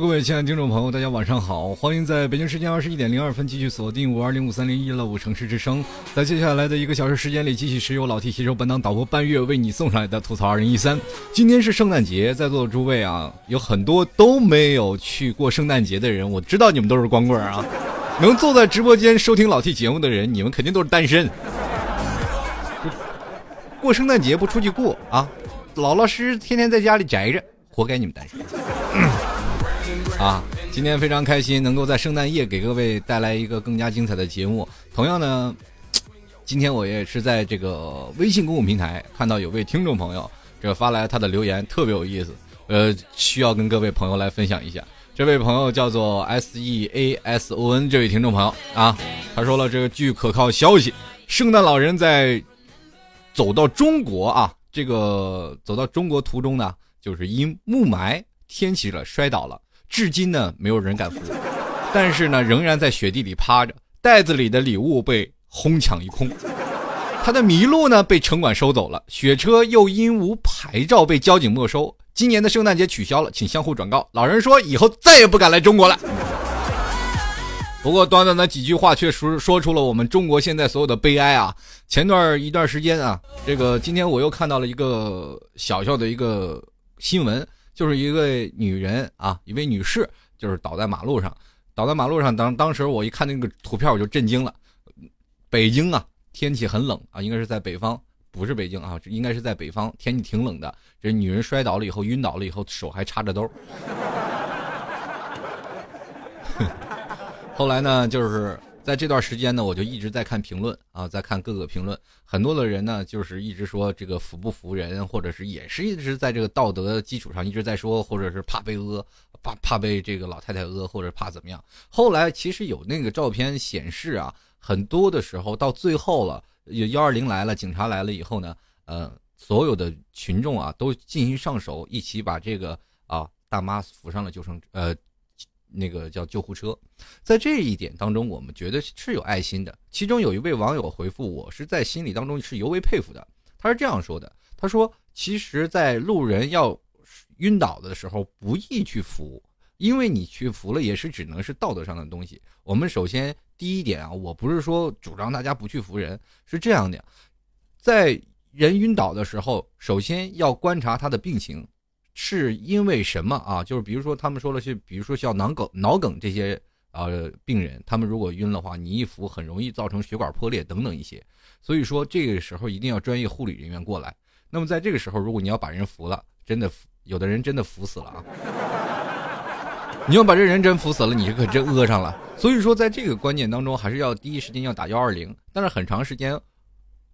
各位亲爱的听众朋友，大家晚上好！欢迎在北京时间二十一点零二分继续锁定五二零五三零一乐五城市之声，在接下来的一个小时时间里，继续是由老 T 携手本档导播半月为你送上来的吐槽二零一三。今天是圣诞节，在座的诸位啊，有很多都没有去过圣诞节的人，我知道你们都是光棍啊。能坐在直播间收听老 T 节目的人，你们肯定都是单身。过圣诞节不出去过啊，老老实实天天在家里宅着，活该你们单身。啊，今天非常开心，能够在圣诞夜给各位带来一个更加精彩的节目。同样呢，今天我也是在这个微信公共平台看到有位听众朋友这发来他的留言，特别有意思，呃，需要跟各位朋友来分享一下。这位朋友叫做 S E A S O N，这位听众朋友啊，他说了这个据可靠消息，圣诞老人在走到中国啊，这个走到中国途中呢，就是因雾霾天气了摔倒了。至今呢，没有人敢扶，但是呢，仍然在雪地里趴着，袋子里的礼物被哄抢一空。他的麋鹿呢被城管收走了，雪车又因无牌照被交警没收。今年的圣诞节取消了，请相互转告。老人说以后再也不敢来中国了。不过短短的几句话却说说出了我们中国现在所有的悲哀啊！前段一段时间啊，这个今天我又看到了一个小小的一个新闻。就是一位女人啊，一位女士，就是倒在马路上，倒在马路上。当当时我一看那个图片，我就震惊了。北京啊，天气很冷啊，应该是在北方，不是北京啊，应该是在北方，天气挺冷的。这女人摔倒了以后，晕倒了以后，手还插着兜。后来呢，就是在这段时间呢，我就一直在看评论啊，在看各个评论，很多的人呢，就是一直说这个服不服人，或者是也是一直在这个道德基础上一直在说，或者是怕被讹，怕怕被这个老太太讹，或者怕怎么样。后来其实有那个照片显示啊，很多的时候到最后了，幺二零来了，警察来了以后呢，呃，所有的群众啊都进行上手，一起把这个啊大妈扶上了救生呃。那个叫救护车，在这一点当中，我们觉得是有爱心的。其中有一位网友回复我，是在心里当中是尤为佩服的。他是这样说的：“他说，其实，在路人要晕倒的时候，不宜去扶，因为你去扶了，也是只能是道德上的东西。我们首先第一点啊，我不是说主张大家不去扶人，是这样的，在人晕倒的时候，首先要观察他的病情。”是因为什么啊？就是比如说，他们说了是，比如说像脑梗、脑梗这些呃病人，他们如果晕的话，你一扶很容易造成血管破裂等等一些。所以说这个时候一定要专业护理人员过来。那么在这个时候，如果你要把人扶了，真的有的人真的扶死了啊！你要把这人真扶死了，你可真讹上了。所以说，在这个关键当中，还是要第一时间要打幺二零。但是很长时间，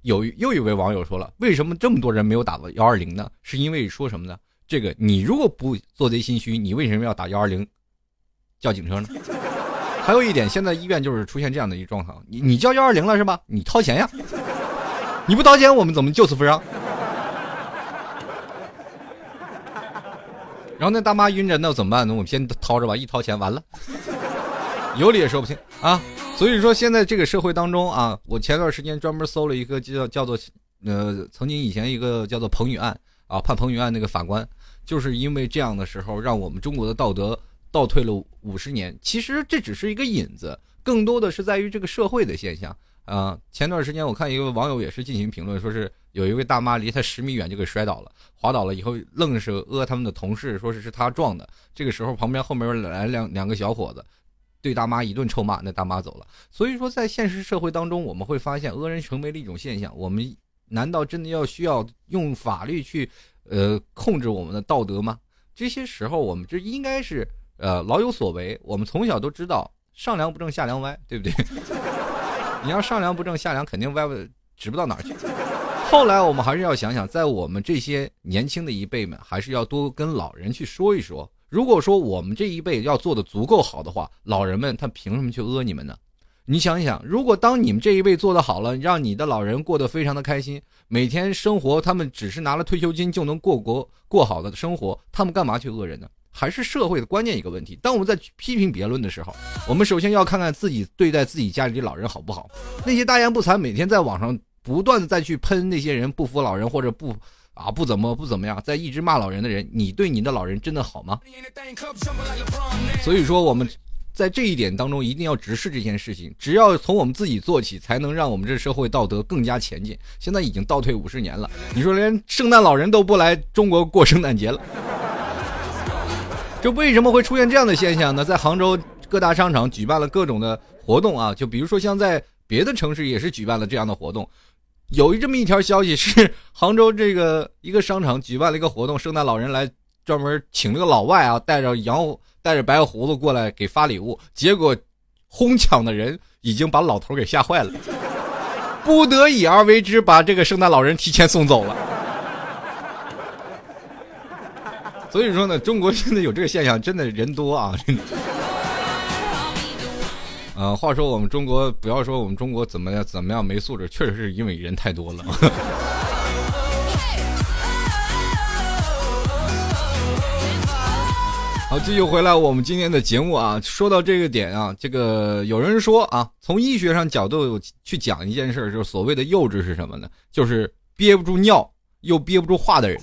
有又一位网友说了，为什么这么多人没有打到幺二零呢？是因为说什么呢？这个你如果不做贼心虚，你为什么要打幺二零叫警车呢？还有一点，现在医院就是出现这样的一个状况，你你叫幺二零了是吧？你掏钱呀，你不掏钱，我们怎么救死扶伤？然后那大妈晕着，那怎么办呢？我们先掏着吧，一掏钱完了，有理也说不清啊。所以说现在这个社会当中啊，我前段时间专门搜了一个叫叫做呃，曾经以前一个叫做彭宇案。啊，判彭宇案那个法官，就是因为这样的时候，让我们中国的道德倒退了五十年。其实这只是一个引子，更多的是在于这个社会的现象。啊，前段时间我看一个网友也是进行评论，说是有一位大妈离他十米远就给摔倒了，滑倒了以后愣是讹他们的同事，说是是他撞的。这个时候旁边后面来两两个小伙子，对大妈一顿臭骂，那大妈走了。所以说在现实社会当中，我们会发现讹人成为了一种现象。我们难道真的要需要用法律去呃控制我们的道德吗？这些时候我们这应该是呃老有所为。我们从小都知道上梁不正下梁歪，对不对？你要上梁不正下梁肯定歪不直不到哪儿去。后来我们还是要想想，在我们这些年轻的一辈们，还是要多跟老人去说一说。如果说我们这一辈要做的足够好的话，老人们他凭什么去讹你们呢？你想一想，如果当你们这一辈做的好了，让你的老人过得非常的开心，每天生活他们只是拿了退休金就能过国过好的生活，他们干嘛去讹人呢？还是社会的关键一个问题。当我们在批评别论的时候，我们首先要看看自己对待自己家里的老人好不好。那些大言不惭，每天在网上不断的再去喷那些人不服老人或者不啊不怎么不怎么样，在一直骂老人的人，你对你的老人真的好吗？所以说，我们在这一点当中一定要直视这件事情。只要从我们自己做起，才能让我们这社会道德更加前进。现在已经倒退五十年了，你说连圣诞老人都不来中国过圣诞节了。这为什么会出现这样的现象呢？在杭州各大商场举办了各种的活动啊，就比如说像在别的城市也是举办了这样的活动。有这么一条消息是，杭州这个一个商场举办了一个活动，圣诞老人来专门请了个老外啊，带着洋带着白胡子过来给发礼物，结果哄抢的人已经把老头给吓坏了，不得已而为之，把这个圣诞老人提前送走了。所以说呢，中国现在有这个现象，真的人多啊。呃，话说我们中国，不要说我们中国怎么样怎么样没素质，确实是因为人太多了。好，继续回来我们今天的节目啊。说到这个点啊，这个有人说啊，从医学上角度去讲一件事，就是所谓的幼稚是什么呢？就是憋不住尿又憋不住话的人。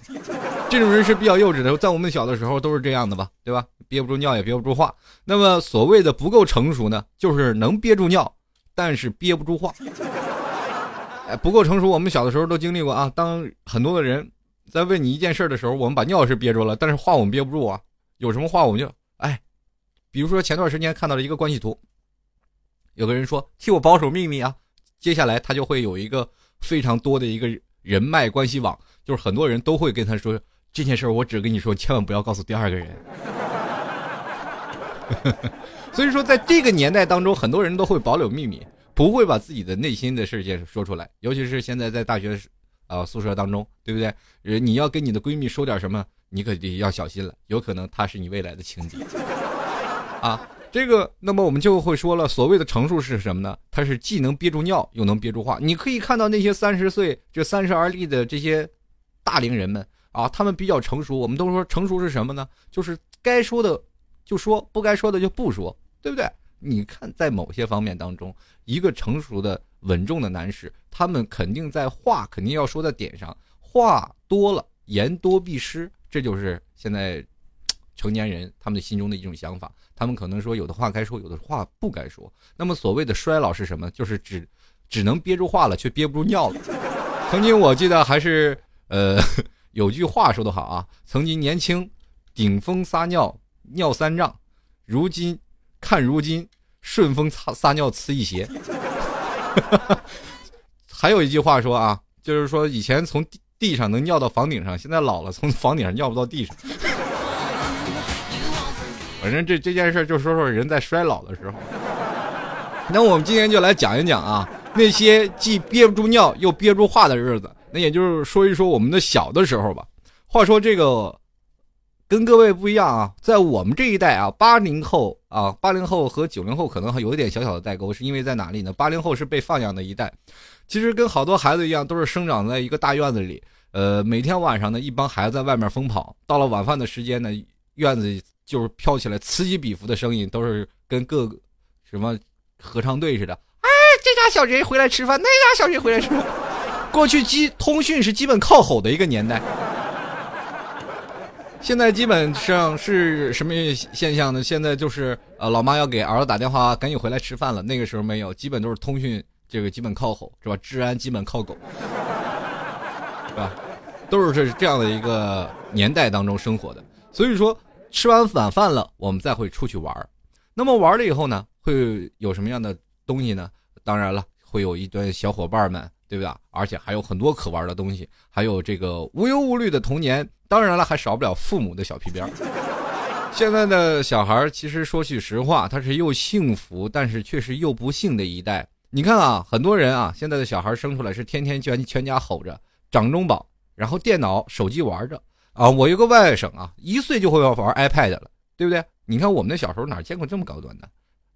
这种人是比较幼稚的，在我们小的时候都是这样的吧，对吧？憋不住尿也憋不住话。那么所谓的不够成熟呢，就是能憋住尿，但是憋不住话。哎，不够成熟，我们小的时候都经历过啊。当很多的人在问你一件事的时候，我们把尿是憋住了，但是话我们憋不住啊。有什么话我们就哎，比如说前段时间看到了一个关系图，有个人说替我保守秘密啊，接下来他就会有一个非常多的一个人脉关系网，就是很多人都会跟他说。这件事我只跟你说，千万不要告诉第二个人。所以说，在这个年代当中，很多人都会保留秘密，不会把自己的内心的世界说出来。尤其是现在在大学啊宿舍当中，对不对？你要跟你的闺蜜说点什么，你可得要小心了，有可能他是你未来的情敌。啊，这个，那么我们就会说了，所谓的成熟是什么呢？它是既能憋住尿，又能憋住话。你可以看到那些三十岁就三十而立的这些大龄人们。啊，他们比较成熟。我们都说成熟是什么呢？就是该说的就说，不该说的就不说，对不对？你看，在某些方面当中，一个成熟的、稳重的男士，他们肯定在话肯定要说在点上，话多了言多必失，这就是现在成年人他们的心中的一种想法。他们可能说有的话该说，有的话不该说。那么所谓的衰老是什么？就是只只能憋住话了，却憋不住尿了。曾经我记得还是呃。有句话说得好啊，曾经年轻，顶风撒尿尿三丈，如今看如今顺风撒撒尿呲一鞋。还有一句话说啊，就是说以前从地上能尿到房顶上，现在老了从房顶上尿不到地上。反正这这件事就说说人在衰老的时候。那我们今天就来讲一讲啊，那些既憋不住尿又憋不住话的日子。那也就是说一说我们的小的时候吧。话说这个跟各位不一样啊，在我们这一代啊，八零后啊，八零后和九零后可能还有一点小小的代沟，是因为在哪里呢？八零后是被放养的一代，其实跟好多孩子一样，都是生长在一个大院子里。呃，每天晚上呢，一帮孩子在外面疯跑，到了晚饭的时间呢，院子就是飘起来此起彼伏的声音，都是跟各什么合唱队似的。哎，这家小谁回来吃饭？那家小谁回来吃饭？过去基通讯是基本靠吼的一个年代，现在基本上是什么现象呢？现在就是呃，老妈要给儿子打电话，赶紧回来吃饭了。那个时候没有，基本都是通讯，这个基本靠吼，是吧？治安基本靠狗，是吧？都是这这样的一个年代当中生活的。所以说，吃完晚饭了，我们再会出去玩那么玩了以后呢，会有什么样的东西呢？当然了，会有一堆小伙伴们。对吧？而且还有很多可玩的东西，还有这个无忧无虑的童年。当然了，还少不了父母的小皮鞭。现在的小孩其实说句实话，他是又幸福，但是却是又不幸的一代。你看啊，很多人啊，现在的小孩生出来是天天全全家吼着掌中宝，然后电脑、手机玩着啊。我有个外甥啊，一岁就会玩 iPad 了，对不对？你看我们的小时候哪见过这么高端的？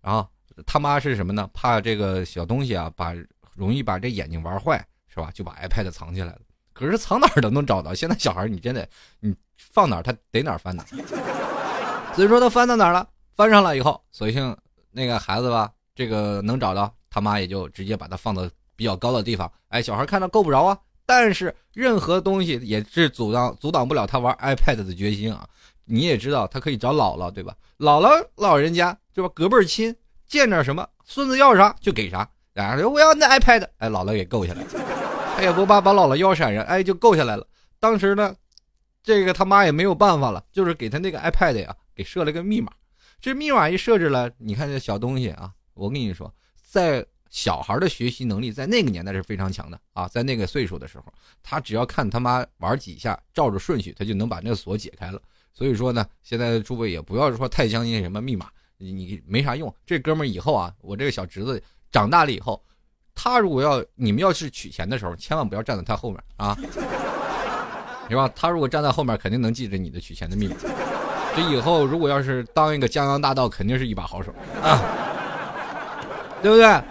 啊，他妈是什么呢？怕这个小东西啊，把。容易把这眼睛玩坏，是吧？就把 iPad 藏起来了。可是藏哪儿都能找到。现在小孩，你真的，你放哪儿他得哪儿翻哪儿。所以说他翻到哪儿了，翻上了以后，索性那个孩子吧，这个能找到，他妈也就直接把它放到比较高的地方。哎，小孩看到够不着啊，但是任何东西也是阻挡阻挡不了他玩 iPad 的决心啊。你也知道，他可以找姥姥，对吧？姥姥老人家是吧？隔辈亲，见着什么孙子要啥就给啥。啊！我要那 iPad，哎，姥姥给够下来了，他也不怕把姥姥腰闪着，哎，就够下来了。当时呢，这个他妈也没有办法了，就是给他那个 iPad 呀，给设了个密码。这密码一设置了，你看这小东西啊，我跟你说，在小孩的学习能力在那个年代是非常强的啊，在那个岁数的时候，他只要看他妈玩几下，照着顺序，他就能把那个锁解开了。所以说呢，现在诸位也不要说太相信什么密码，你你没啥用。这哥们儿以后啊，我这个小侄子。长大了以后，他如果要你们要是取钱的时候，千万不要站在他后面啊，是吧？他如果站在后面，肯定能记着你的取钱的密码。这以后如果要是当一个江洋大盗，肯定是一把好手啊，对不对？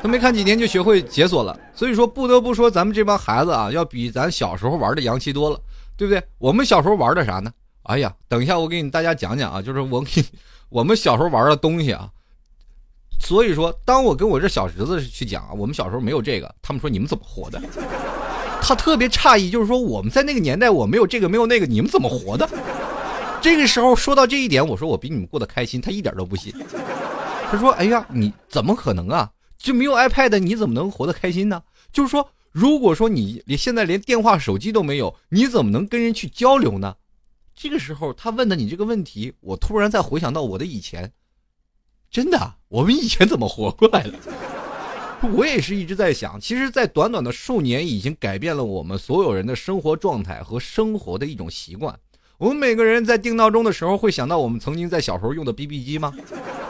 他没看几年就学会解锁了，所以说不得不说，咱们这帮孩子啊，要比咱小时候玩的洋气多了，对不对？我们小时候玩的啥呢？哎呀，等一下我给你大家讲讲啊，就是我给我们小时候玩的东西啊。所以说，当我跟我这小侄子去讲啊，我们小时候没有这个，他们说你们怎么活的？他特别诧异，就是说我们在那个年代我没有这个没有那个，你们怎么活的？这个时候说到这一点，我说我比你们过得开心，他一点都不信。他说：“哎呀，你怎么可能啊？就没有 iPad，你怎么能活得开心呢？就是说，如果说你连现在连电话手机都没有，你怎么能跟人去交流呢？”这个时候他问的你这个问题，我突然再回想到我的以前。真的，我们以前怎么活过来的？我也是一直在想，其实，在短短的数年，已经改变了我们所有人的生活状态和生活的一种习惯。我们每个人在定闹钟的时候，会想到我们曾经在小时候用的 BB 机吗？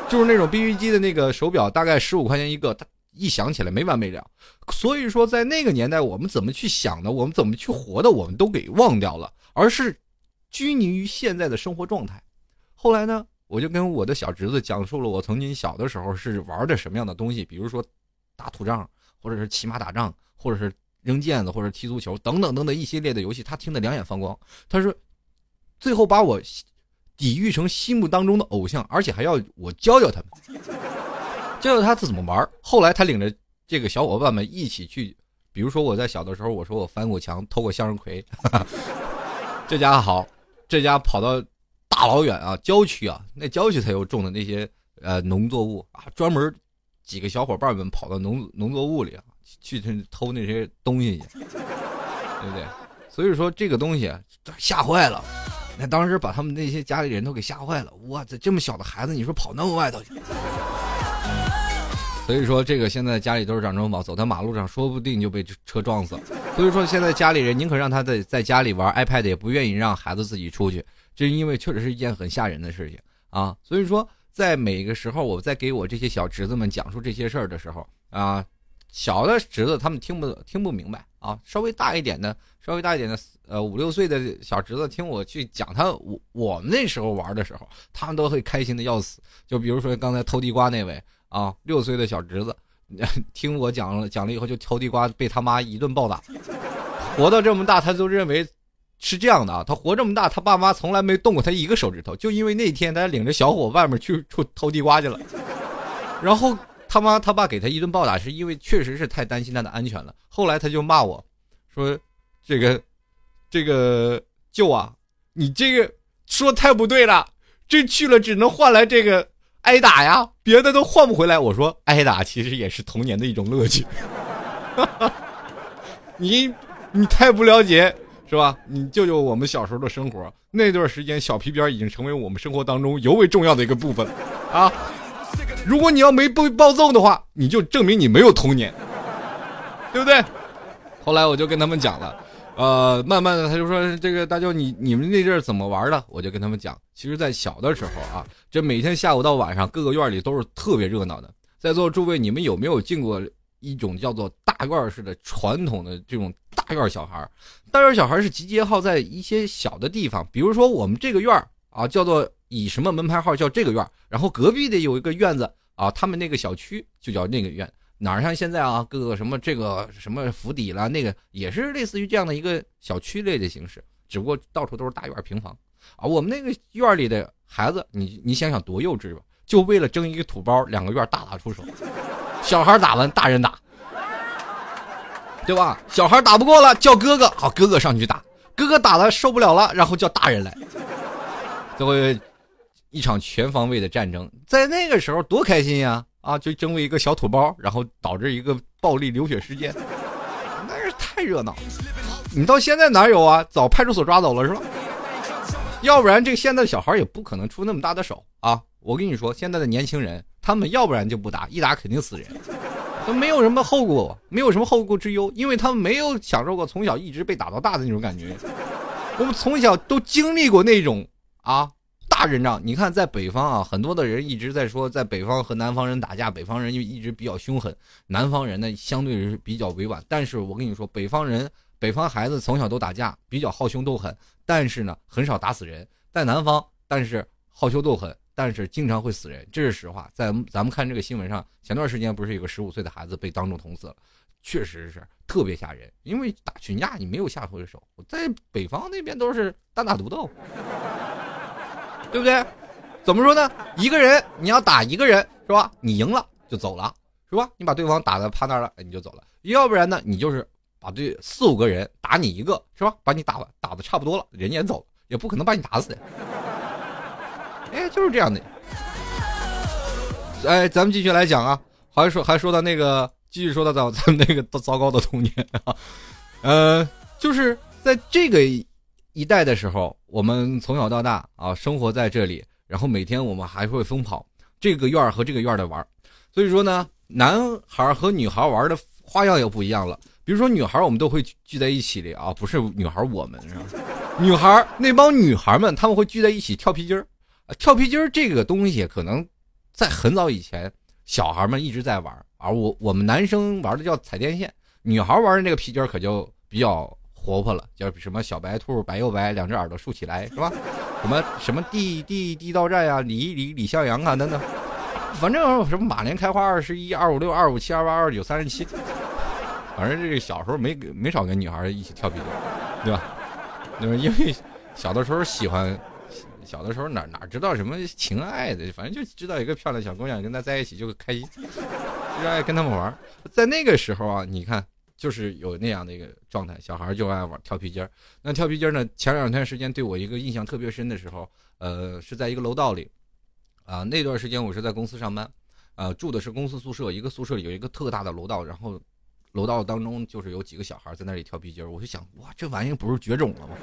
就是那种 BB 机的那个手表，大概十五块钱一个，它一响起来没完没了。所以说，在那个年代，我们怎么去想的，我们怎么去活的，我们都给忘掉了，而是拘泥于现在的生活状态。后来呢？我就跟我的小侄子讲述了我曾经小的时候是玩的什么样的东西，比如说打土仗，或者是骑马打仗，或者是扔毽子，或者踢足球等等等等一系列的游戏。他听得两眼放光。他说，最后把我抵御成心目当中的偶像，而且还要我教教他们，教教他怎么玩。后来他领着这个小伙伴们一起去，比如说我在小的时候，我说我翻过墙偷过向日葵，这家好，这家跑到。大老远啊，郊区啊，那郊区才有种的那些呃农作物啊，专门几个小伙伴们跑到农农作物里啊，去偷那些东西去，对不对？所以说这个东西吓坏了，那当时把他们那些家里人都给吓坏了。哇，这这么小的孩子，你说跑那么外头去？所以说这个现在家里都是掌中宝，走在马路上说不定就被车撞死了。所以说现在家里人宁可让他在在家里玩 iPad，也不愿意让孩子自己出去。这是因为确实是一件很吓人的事情啊，所以说在每个时候，我在给我这些小侄子们讲述这些事儿的时候啊，小的侄子他们听不听不明白啊，稍微大一点的，稍微大一点的，呃五六岁的小侄子听我去讲他我我们那时候玩的时候，他们都会开心的要死。就比如说刚才偷地瓜那位啊，六岁的小侄子，听我讲了讲了以后就偷地瓜，被他妈一顿暴打，活到这么大，他都认为。是这样的啊，他活这么大，他爸妈从来没动过他一个手指头，就因为那天他领着小伙外面去出偷地瓜去了，然后他妈他爸给他一顿暴打，是因为确实是太担心他的安全了。后来他就骂我，说：“这个，这个舅啊，你这个说太不对了，这去了只能换来这个挨打呀，别的都换不回来。我说挨打其实也是童年的一种乐趣。你你太不了解是吧？你舅舅我们小时候的生活，那段时间小皮鞭已经成为我们生活当中尤为重要的一个部分啊！如果你要没被暴揍的话，你就证明你没有童年，对不对？后来我就跟他们讲了，呃，慢慢的他就说这个大舅你你们那阵儿怎么玩的？我就跟他们讲，其实，在小的时候啊，这每天下午到晚上，各个院里都是特别热闹的。在座诸位，你们有没有进过一种叫做大院式的传统的这种大院小孩？大院小孩是集结号在一些小的地方，比如说我们这个院啊，叫做以什么门牌号叫这个院，然后隔壁的有一个院子啊，他们那个小区就叫那个院。哪像现在啊，各个什么这个什么府邸啦，那个也是类似于这样的一个小区类的形式，只不过到处都是大院平房啊。我们那个院里的孩子，你你想想多幼稚吧？就为了争一个土包，两个院大打出手，小孩打完大人打，对吧？小孩打不过了，叫哥哥，好，哥哥上去打，哥哥打了受不了了，然后叫大人来，最后一场全方位的战争，在那个时候多开心呀！啊，就争为一个小土包，然后导致一个暴力流血事件，那是太热闹。你到现在哪有啊？早派出所抓走了是吧？要不然这个现在的小孩也不可能出那么大的手啊！我跟你说，现在的年轻人，他们要不然就不打，一打肯定死人，都没有什么后果，没有什么后顾之忧，因为他们没有享受过从小一直被打到大的那种感觉。我们从小都经历过那种啊。大阵仗，你看，在北方啊，很多的人一直在说，在北方和南方人打架，北方人就一直比较凶狠，南方人呢相对是比较委婉。但是我跟你说，北方人、北方孩子从小都打架，比较好凶斗狠，但是呢很少打死人。在南方，但是好凶斗狠，但是经常会死人，这是实话。在咱们看这个新闻上，前段时间不是有个十五岁的孩子被当众捅死了，确实是特别吓人。因为打群架你没有下回手，在北方那边都是单打独斗。对不对？怎么说呢？一个人你要打一个人是吧？你赢了就走了是吧？你把对方打的趴那儿了，你就走了。要不然呢，你就是把对四五个人打你一个是吧？把你打打的差不多了，人也走了，也不可能把你打死。哎，就是这样的。哎，咱们继续来讲啊，还说还说到那个，继续说到咱咱们那个糟糕的童年啊，呃，就是在这个。一代的时候，我们从小到大啊，生活在这里，然后每天我们还会疯跑，这个院和这个院的玩，所以说呢，男孩和女孩玩的花样又不一样了。比如说女孩，我们都会聚在一起的啊，不是女孩我们是吧？女孩那帮女孩们，他们会聚在一起跳皮筋儿，跳皮筋儿这个东西可能在很早以前，小孩们一直在玩，而我我们男生玩的叫踩电线，女孩玩的那个皮筋儿可就比较。活泼了，叫什么小白兔，白又白，两只耳朵竖起来，是吧？什么什么地地地道战呀，李李李向阳啊，等等，反正什么马年开花二十一，二五六，二五七，二八二九，三十七，反正这个小时候没没少跟女孩一起跳皮筋，对吧？因为小的时候喜欢，小的时候哪哪知道什么情爱的，反正就知道一个漂亮小姑娘跟他在一起就开心，就爱跟他们玩。在那个时候啊，你看。就是有那样的一个状态，小孩就爱玩跳皮筋儿。那跳皮筋儿呢？前两天时间对我一个印象特别深的时候，呃，是在一个楼道里，啊，那段时间我是在公司上班，呃，住的是公司宿舍，一个宿舍里有一个特大的楼道，然后楼道当中就是有几个小孩在那里跳皮筋儿。我就想，哇，这玩意不是绝种了吗？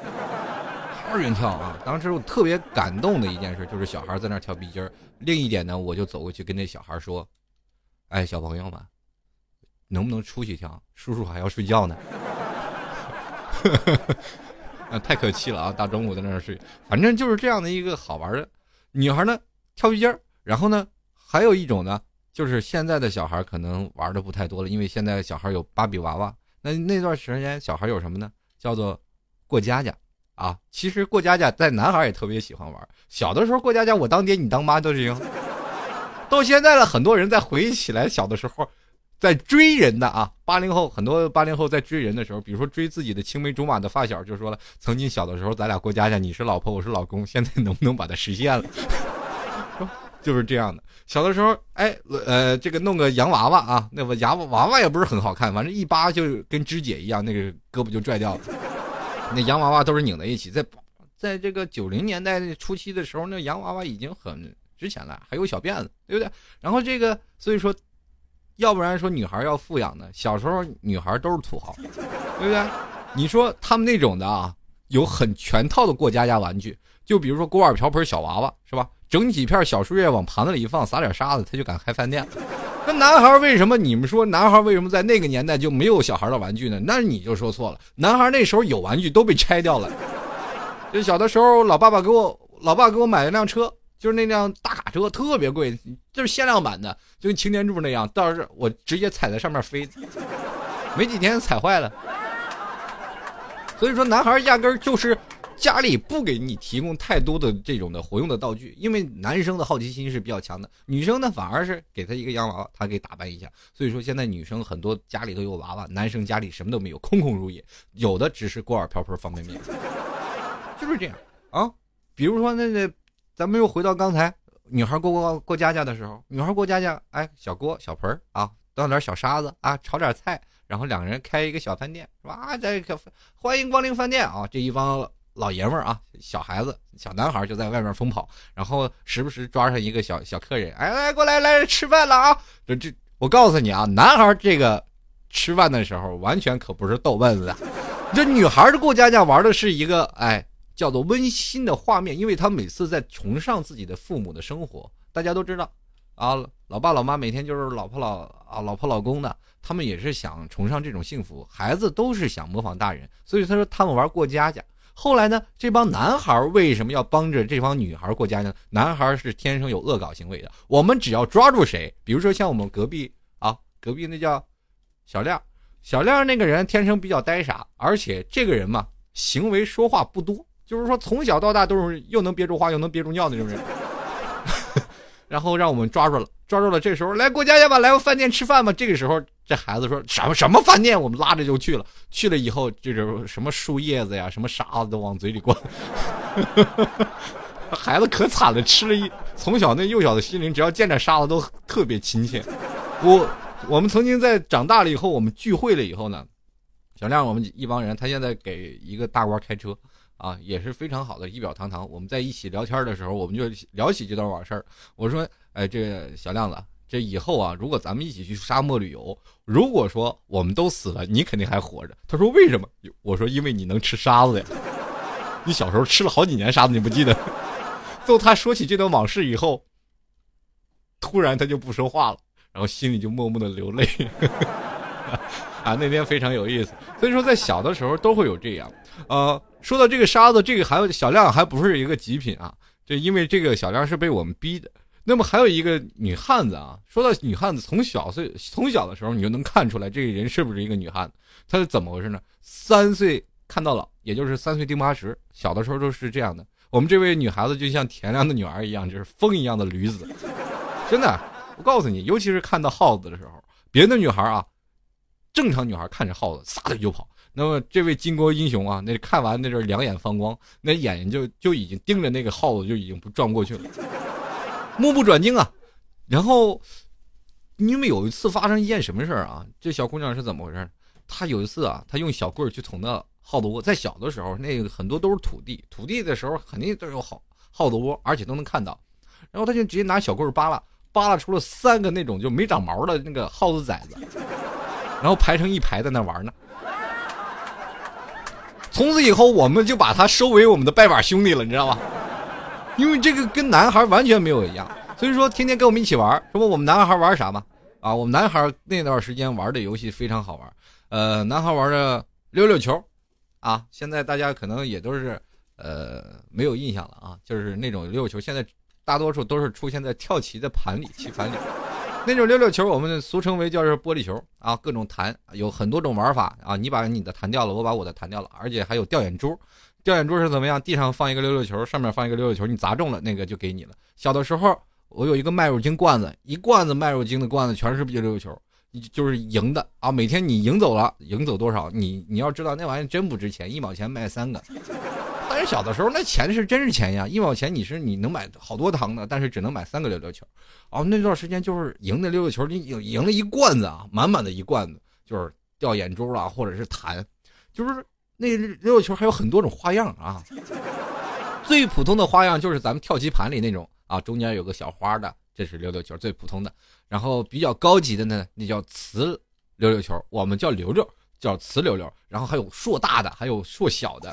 好人跳啊！当时我特别感动的一件事就是小孩在那跳皮筋儿。另一点呢，我就走过去跟那小孩说：“哎，小朋友们。”能不能出去跳？叔叔还要睡觉呢。啊，太可气了啊！大中午在那儿睡，反正就是这样的一个好玩的。女孩呢，跳皮筋儿。然后呢，还有一种呢，就是现在的小孩可能玩的不太多了，因为现在小孩有芭比娃娃。那那段时间小孩有什么呢？叫做过家家啊。其实过家家在男孩也特别喜欢玩。小的时候过家家，我当爹你当妈都行。到现在了，很多人在回忆起来小的时候。在追人的啊，八零后很多八零后在追人的时候，比如说追自己的青梅竹马的发小，就说了，曾经小的时候咱俩过家家，你是老婆我是老公，现在能不能把它实现了？就是这样的。小的时候，哎，呃，这个弄个洋娃娃啊，那个洋娃娃也不是很好看，反正一扒就跟肢解一样，那个胳膊就拽掉了。那洋娃娃都是拧在一起，在在这个九零年代初期的时候，那洋娃娃已经很值钱了，还有小辫子，对不对？然后这个，所以说，要不然说女孩要富养呢，小时候女孩都是土豪，对不对？你说他们那种的啊，有很全套的过家家玩具，就比如说锅碗瓢盆小娃娃，是吧？整几片小树叶往盘子里一放，撒点沙子，他就敢开饭店。那男孩为什么你们说男孩为什么在那个年代就没有小孩的玩具呢？那你就说错了，男孩那时候有玩具都被拆掉了。就小的时候，老爸爸给我老爸给我买了辆车，就是那辆大卡车，特别贵，就是限量版的，就跟擎天柱那样，到时我直接踩在上面飞，没几天踩坏了。所以说，男孩压根儿就是家里不给你提供太多的这种的活用的道具，因为男生的好奇心是比较强的，女生呢反而是给他一个洋娃娃，他给打扮一下。所以说，现在女生很多家里都有娃娃，男生家里什么都没有，空空如也，有的只是锅碗瓢盆方便面，就是这样啊。比如说，那那咱们又回到刚才，女孩过过过家家的时候，女孩过家家，哎，小锅小盆啊，倒点小沙子啊，炒点菜。然后两个人开一个小饭店，是吧？啊，这个欢迎光临饭店啊！这一帮老爷们儿啊，小孩子、小男孩就在外面疯跑，然后时不时抓上一个小小客人，哎，来过来来吃饭了啊！这这，我告诉你啊，男孩这个吃饭的时候完全可不是逗闷子，这女孩的过家家玩的是一个哎叫做温馨的画面，因为他每次在崇尚自己的父母的生活，大家都知道啊，老爸老妈每天就是老婆老啊老婆老公的。他们也是想崇尚这种幸福，孩子都是想模仿大人，所以他说他们玩过家家。后来呢，这帮男孩为什么要帮着这帮女孩过家家？男孩是天生有恶搞行为的，我们只要抓住谁，比如说像我们隔壁啊，隔壁那叫小亮，小亮那个人天生比较呆傻，而且这个人嘛，行为说话不多，就是说从小到大都是又能憋住话又能憋住尿那种人。然后让我们抓住了，抓住了，这时候来过家家吧，来个饭店吃饭吧。这个时候。这孩子说什么什么饭店？我们拉着就去了。去了以后，这种什么树叶子呀、什么沙子都往嘴里灌。孩子可惨了，吃了一从小那幼小的心灵，只要见着沙子都特别亲切。我我们曾经在长大了以后，我们聚会了以后呢，小亮我们一帮人，他现在给一个大官开车啊，也是非常好的，仪表堂堂。我们在一起聊天的时候，我们就聊起这段往事。我说：“哎，这小亮子。”这以后啊，如果咱们一起去沙漠旅游，如果说我们都死了，你肯定还活着。他说为什么？我说因为你能吃沙子呀。你小时候吃了好几年沙子，你不记得？就他说起这段往事以后，突然他就不说话了，然后心里就默默的流泪。啊，那天非常有意思。所以说，在小的时候都会有这样。呃，说到这个沙子，这个还有小亮还不是一个极品啊，就因为这个小亮是被我们逼的。那么还有一个女汉子啊，说到女汉子，从小岁从小的时候你就能看出来这个人是不是一个女汉子。她是怎么回事呢？三岁看到老，也就是三岁定八十。小的时候都是这样的。我们这位女孩子就像田亮的女儿一样，就是风一样的驴子。真的，我告诉你，尤其是看到耗子的时候，别的女孩啊，正常女孩看着耗子撒腿就跑。那么这位巾帼英雄啊，那看完那阵两眼放光，那眼睛就就已经盯着那个耗子，就已经不转过去了。目不转睛啊，然后，因为有一次发生一件什么事儿啊？这小姑娘是怎么回事？她有一次啊，她用小棍儿去捅那耗子窝。在小的时候，那个很多都是土地，土地的时候肯定都有耗耗子窝，而且都能看到。然后她就直接拿小棍儿扒拉，扒拉出了三个那种就没长毛的那个耗子崽子，然后排成一排在那玩呢。从此以后，我们就把他收为我们的拜把兄弟了，你知道吗？因为这个跟男孩完全没有一样，所以说天天跟我们一起玩。说我们男孩玩啥嘛？啊，我们男孩那段时间玩的游戏非常好玩。呃，男孩玩的溜溜球，啊，现在大家可能也都是呃没有印象了啊，就是那种溜溜球，现在大多数都是出现在跳棋的盘里、棋盘里。那种溜溜球，我们俗称为叫是玻璃球啊，各种弹，有很多种玩法啊。你把你的弹掉了，我把我的弹掉了，而且还有掉眼珠。掉眼珠是怎么样？地上放一个溜溜球，上面放一个溜溜球，你砸中了那个就给你了。小的时候，我有一个麦乳精罐子，一罐子麦乳精的罐子全是溜溜球，就是赢的啊。每天你赢走了，赢走多少？你你要知道那玩意真不值钱，一毛钱卖三个。但是小的时候那钱是真是钱呀，一毛钱你是你能买好多糖的，但是只能买三个溜溜球。哦，那段时间就是赢的溜溜球，你赢赢了一罐子啊，满满的一罐子，就是掉眼珠了或者是弹，就是。那溜溜球还有很多种花样啊，最普通的花样就是咱们跳棋盘里那种啊，中间有个小花的，这是溜溜球最普通的。然后比较高级的呢，那叫瓷溜溜球，我们叫溜溜，叫瓷溜溜。然后还有硕大的，还有硕小的，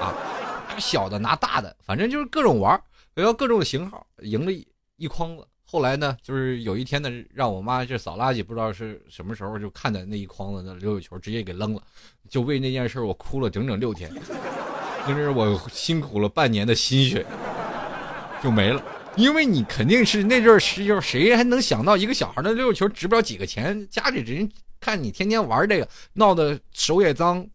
啊，小的拿大的，反正就是各种玩儿，要各种型号，赢了一一筐子。后来呢，就是有一天呢，让我妈这扫垃圾，不知道是什么时候，就看见那一筐子的溜溜球，直接给扔了，就为那件事我哭了整整六天，那是我辛苦了半年的心血就没了。因为你肯定是那阵儿时候，谁还能想到一个小孩的溜溜球值不了几个钱？家里人看你天天玩这个，闹得手也脏，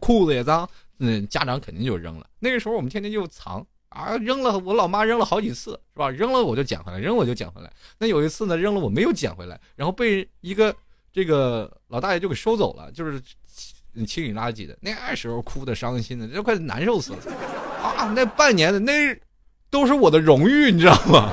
裤子也脏，嗯，家长肯定就扔了。那个时候我们天天就藏啊，扔了，我老妈扔了好几次，是吧？扔了我就捡回来，扔我就捡回来。那有一次呢，扔了我没有捡回来，然后被一个这个老大爷就给收走了，就是清理垃圾的。那时候哭的伤心的，这快难受死了啊！那半年的那。都是我的荣誉，你知道吗？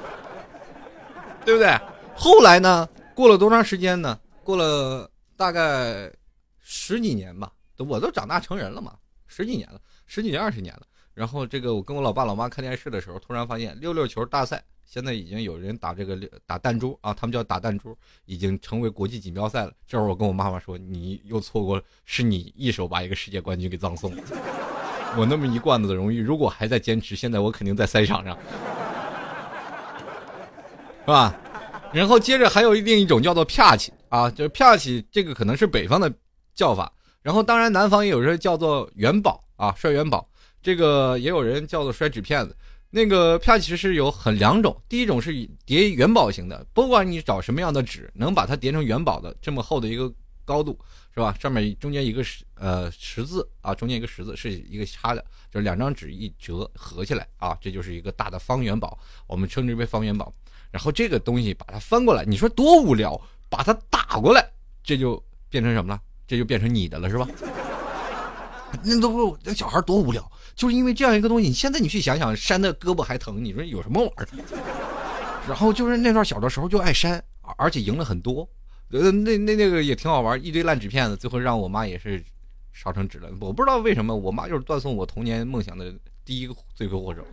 对不对？后来呢？过了多长时间呢？过了大概十几年吧，我都长大成人了嘛，十几年了，十几年二十年了。然后这个我跟我老爸老妈看电视的时候，突然发现溜溜球大赛现在已经有人打这个打弹珠啊，他们叫打弹珠，已经成为国际锦标赛了。这会儿我跟我妈妈说：“你又错过了，是你一手把一个世界冠军给葬送了。”我那么一罐子的荣誉，如果还在坚持，现在我肯定在赛场上，是吧？然后接着还有另一种叫做啪起啊，就是啪起，这个可能是北方的叫法。然后当然南方也有人叫做元宝啊，摔元宝，这个也有人叫做摔纸片子。那个啪起是有很两种，第一种是叠元宝型的，不管你找什么样的纸，能把它叠成元宝的这么厚的一个高度。是吧？上面中间一个十呃十字啊，中间一个十字是一个叉的，就是两张纸一折合起来啊，这就是一个大的方元宝，我们称之为方元宝。然后这个东西把它翻过来，你说多无聊，把它打过来，这就变成什么了？这就变成你的了，是吧？那都不那小孩多无聊，就是因为这样一个东西。你现在你去想想，扇的胳膊还疼，你说有什么玩意儿？然后就是那段小的时候就爱扇，而且赢了很多。呃，那那那个也挺好玩，一堆烂纸片子，最后让我妈也是烧成纸了。我不知道为什么，我妈就是断送我童年梦想的第一个罪魁祸首。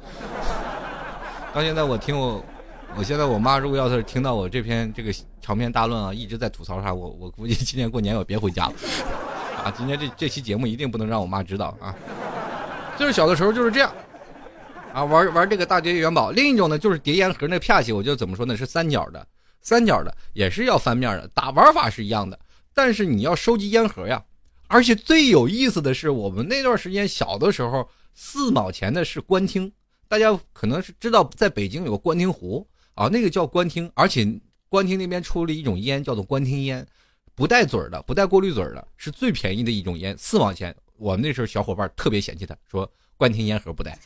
到现在我听我，我现在我妈如果要是听到我这篇这个长篇大论啊，一直在吐槽她，我我估计今年过年我别回家了。啊，今天这这期节目一定不能让我妈知道啊。就是小的时候就是这样，啊，玩玩这个大叠元宝。另一种呢，就是叠烟盒那啪起，我就怎么说呢？是三角的。三角的也是要翻面的，打玩法是一样的，但是你要收集烟盒呀。而且最有意思的是，我们那段时间小的时候，四毛钱的是官厅，大家可能是知道，在北京有个官厅湖啊，那个叫官厅，而且官厅那边出了一种烟，叫做官厅烟，不带嘴儿的，不带过滤嘴儿的，是最便宜的一种烟，四毛钱。我们那时候小伙伴特别嫌弃他，说官厅烟盒不带，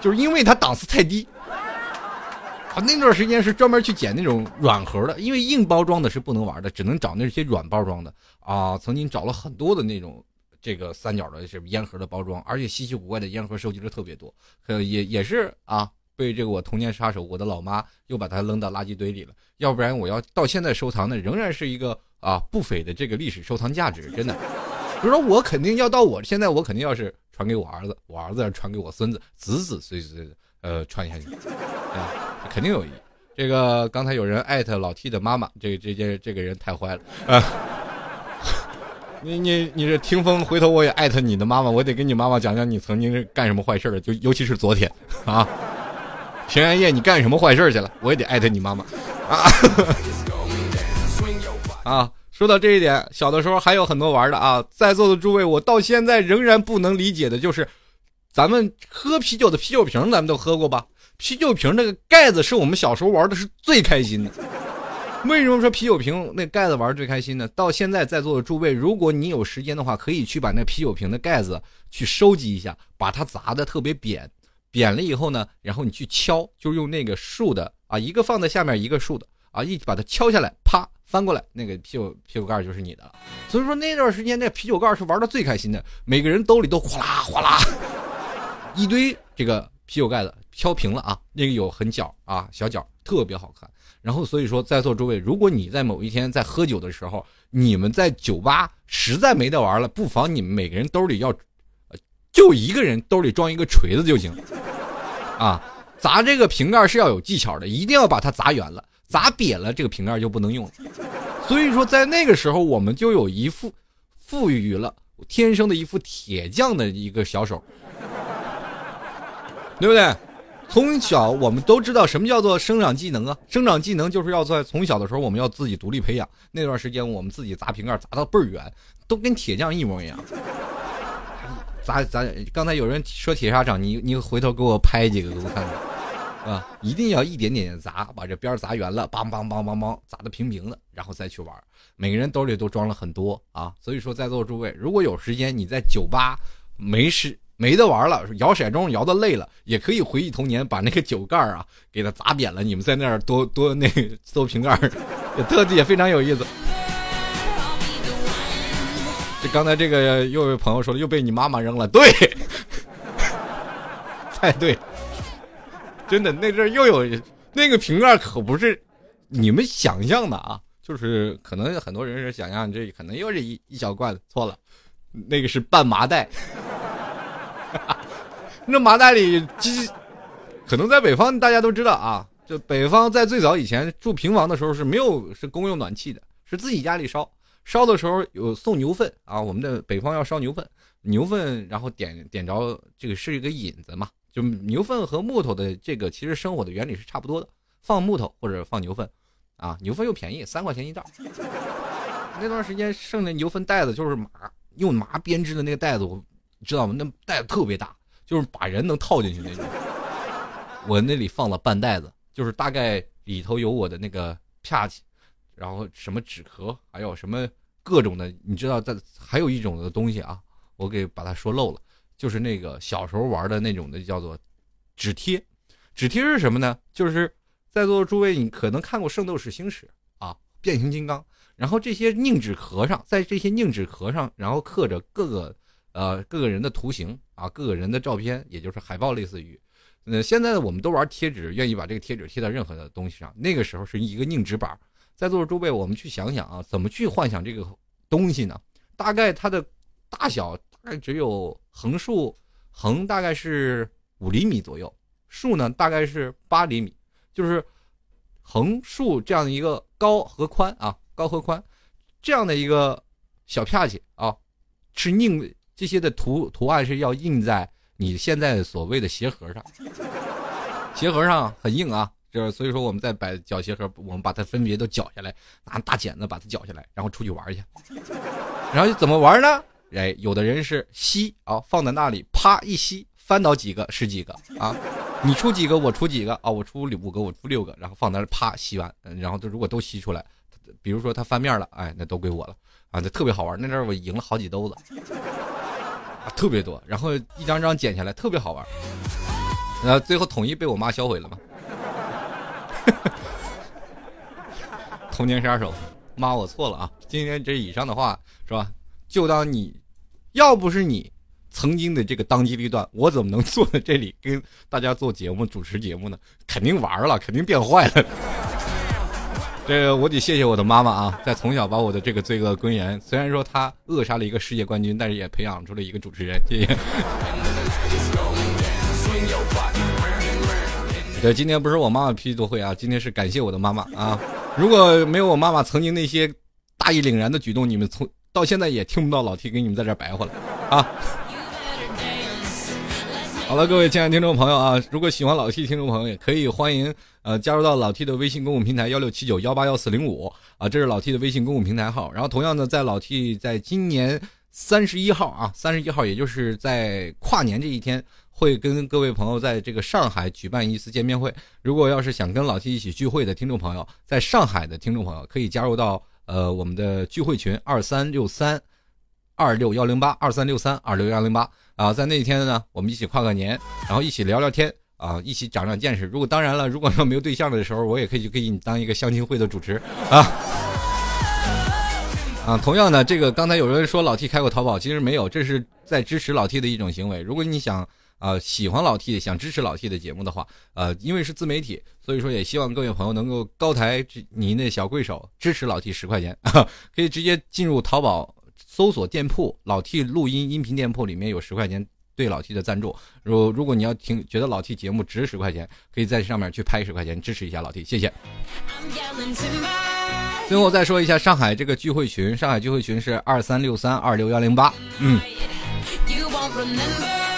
就是因为它档次太低。啊，那段时间是专门去捡那种软盒的，因为硬包装的是不能玩的，只能找那些软包装的啊。曾经找了很多的那种这个三角的是烟盒的包装，而且稀奇古怪的烟盒收集的特别多，呃，也也是啊，被这个我童年杀手我的老妈又把它扔到垃圾堆里了。要不然我要到现在收藏的仍然是一个啊不菲的这个历史收藏价值，真的。就是说我肯定要到我现在我肯定要是传给我儿子，我儿子要传给我孙子，子子孙孙呃传下去，啊。肯定有意义。这个刚才有人艾特老 T 的妈妈，这个这件这个人太坏了啊！你你你这听风，回头我也艾特你的妈妈，我得跟你妈妈讲讲你曾经是干什么坏事了，就尤其是昨天啊，平安夜你干什么坏事去了？我也得艾特你妈妈啊！啊，说到这一点，小的时候还有很多玩的啊，在座的诸位，我到现在仍然不能理解的就是，咱们喝啤酒的啤酒瓶，咱们都喝过吧？啤酒瓶那个盖子是我们小时候玩的是最开心的。为什么说啤酒瓶那盖子玩最开心呢？到现在在座的诸位，如果你有时间的话，可以去把那啤酒瓶的盖子去收集一下，把它砸的特别扁，扁了以后呢，然后你去敲，就用那个竖的啊，一个放在下面，一个竖的啊，一把它敲下来，啪翻过来，那个啤酒啤酒盖就是你的了。所以说那段时间那啤酒盖是玩的最开心的，每个人兜里都哗啦哗啦 一堆这个啤酒盖子。敲平了啊，那个有很角啊，小角特别好看。然后所以说，在座诸位，如果你在某一天在喝酒的时候，你们在酒吧实在没得玩了，不妨你们每个人兜里要，就一个人兜里装一个锤子就行。啊，砸这个瓶盖是要有技巧的，一定要把它砸圆了，砸瘪了这个瓶盖就不能用了。所以说，在那个时候，我们就有一副赋予了天生的一副铁匠的一个小手，对不对？从小我们都知道什么叫做生长技能啊？生长技能就是要在从小的时候我们要自己独立培养。那段时间我们自己砸瓶盖砸到倍儿圆，都跟铁匠一模一样。砸砸，刚才有人说铁砂掌，你你回头给我拍几个给我看看，啊，一定要一点点砸，把这边砸圆了，梆梆梆梆梆，砸的平平的，然后再去玩。每个人兜里都装了很多啊，所以说在座诸位，如果有时间你在酒吧没事。没得玩了，摇骰盅摇的累了，也可以回忆童年，把那个酒盖啊给它砸扁了。你们在那儿多多那搜 瓶盖，也特技也非常有意思。刚才这个又有朋友说了，又被你妈妈扔了，对，太对，真的那阵又有那个瓶盖可不是你们想象的啊，就是可能很多人是想象这可能又是一一小罐子，错了，那个是半麻袋。那麻袋里鸡，可能在北方大家都知道啊。就北方在最早以前住平房的时候是没有是公用暖气的，是自己家里烧。烧的时候有送牛粪啊，我们的北方要烧牛粪，牛粪然后点点着这个是一个引子嘛。就牛粪和木头的这个其实生火的原理是差不多的，放木头或者放牛粪，啊，牛粪又便宜，三块钱一袋。那段时间剩的牛粪袋子就是麻用麻编织的那个袋子，我。知道吗？那袋子特别大，就是把人能套进去那种。我那里放了半袋子，就是大概里头有我的那个啪叽，然后什么纸壳，还有什么各种的。你知道，在还有一种的东西啊，我给把它说漏了，就是那个小时候玩的那种的，叫做纸贴。纸贴是什么呢？就是在座的诸位，你可能看过《圣斗士星矢》啊，变形金刚，然后这些硬纸壳上，在这些硬纸壳上，然后刻着各个。呃，各个人的图形啊，各个人的照片，也就是海报，类似于。那，现在我们都玩贴纸，愿意把这个贴纸贴到任何的东西上。那个时候是一个硬纸板，在座的诸位，我们去想想啊，怎么去幻想这个东西呢？大概它的大小大概只有横竖横大概是五厘米左右，竖呢大概是八厘米，就是横竖这样的一个高和宽啊，高和宽这样的一个小片子啊，是硬。这些的图图案是要印在你现在所谓的鞋盒上，鞋盒上很硬啊，就是所以说我们在摆绞鞋盒，我们把它分别都绞下来，拿大剪子把它绞下来，然后出去玩去。然后就怎么玩呢？哎，有的人是吸啊，放在那里，啪一吸，翻倒几个是几个啊？你出几个，我出几个啊？我出五个，我出六个，然后放那啪吸完，然后如果都吸出来，比如说它翻面了，哎，那都归我了啊，那特别好玩。那阵我赢了好几兜子。特别多，然后一张张剪下来，特别好玩。然后最后统一被我妈销毁了嘛。童年杀手，妈，我错了啊！今天这以上的话是吧？就当你要不是你曾经的这个当机立断，我怎么能坐在这里跟大家做节目、主持节目呢？肯定玩了，肯定变坏了。这我得谢谢我的妈妈啊，在从小把我的这个罪恶根源，虽然说她扼杀了一个世界冠军，但是也培养出了一个主持人。谢谢。对，今天不是我妈妈批读会啊，今天是感谢我的妈妈啊。如果没有我妈妈曾经那些大义凛然的举动，你们从到现在也听不到老 T 给你们在这白话了啊。好了，各位亲爱的听众朋友啊，如果喜欢老 T 听众朋友，也可以欢迎呃加入到老 T 的微信公共平台幺六七九幺八幺四零五啊，这是老 T 的微信公共平台号。然后同样的，在老 T 在今年三十一号啊，三十一号，也就是在跨年这一天，会跟各位朋友在这个上海举办一次见面会。如果要是想跟老 T 一起聚会的听众朋友，在上海的听众朋友可以加入到呃我们的聚会群二三六三二六幺零八二三六三二六幺零八。啊，在那一天呢，我们一起跨个年，然后一起聊聊天啊，一起长长见识。如果当然了，如果说没有对象的时候，我也可以就给你当一个相亲会的主持啊。啊，同样的，这个刚才有人说老 T 开过淘宝，其实没有，这是在支持老 T 的一种行为。如果你想啊喜欢老 T，想支持老 T 的节目的话，呃，因为是自媒体，所以说也希望各位朋友能够高抬您的小贵手，支持老 T 十块钱，可以直接进入淘宝。搜索店铺老 T 录音音频店铺里面有十块钱对老 T 的赞助。如如果你要听觉得老 T 节目值十块钱，可以在上面去拍十块钱支持一下老 T，谢谢。最后再说一下上海这个聚会群，上海聚会群是二三六三二六幺零八。嗯，You won't remember.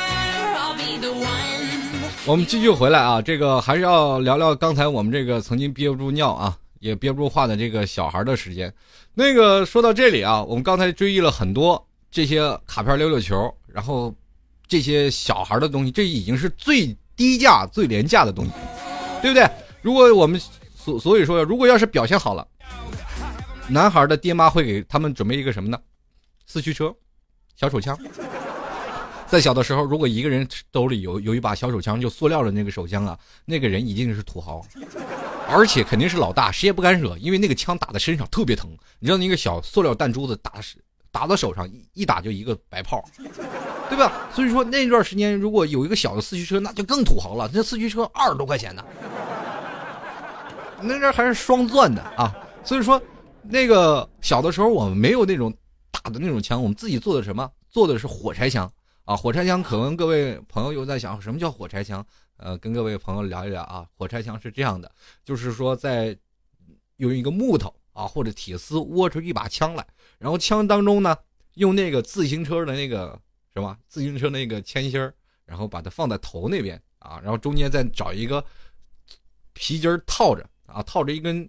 我们继续回来啊，这个还是要聊聊刚才我们这个曾经憋不住尿啊，也憋不住话的这个小孩的时间。那个说到这里啊，我们刚才追忆了很多这些卡片溜溜球，然后这些小孩的东西，这已经是最低价、最廉价的东西，对不对？如果我们所所以说，如果要是表现好了，男孩的爹妈会给他们准备一个什么呢？四驱车、小手枪。在小的时候，如果一个人兜里有有一把小手枪，就塑料的那个手枪啊，那个人一定是土豪，而且肯定是老大，谁也不敢惹，因为那个枪打在身上特别疼。你知道那个小塑料弹珠子打打到手上，一一打就一个白泡，对吧？所以说那段时间如果有一个小的四驱车，那就更土豪了。那四驱车二十多块钱呢，那阵还是双钻的啊。所以说，那个小的时候我们没有那种大的那种枪，我们自己做的什么？做的是火柴枪。啊，火柴枪可能各位朋友又在想，什么叫火柴枪？呃，跟各位朋友聊一聊啊。火柴枪是这样的，就是说在用一个木头啊或者铁丝窝出一把枪来，然后枪当中呢用那个自行车的那个什么自行车那个铅芯儿，然后把它放在头那边啊，然后中间再找一个皮筋儿套着啊，套着一根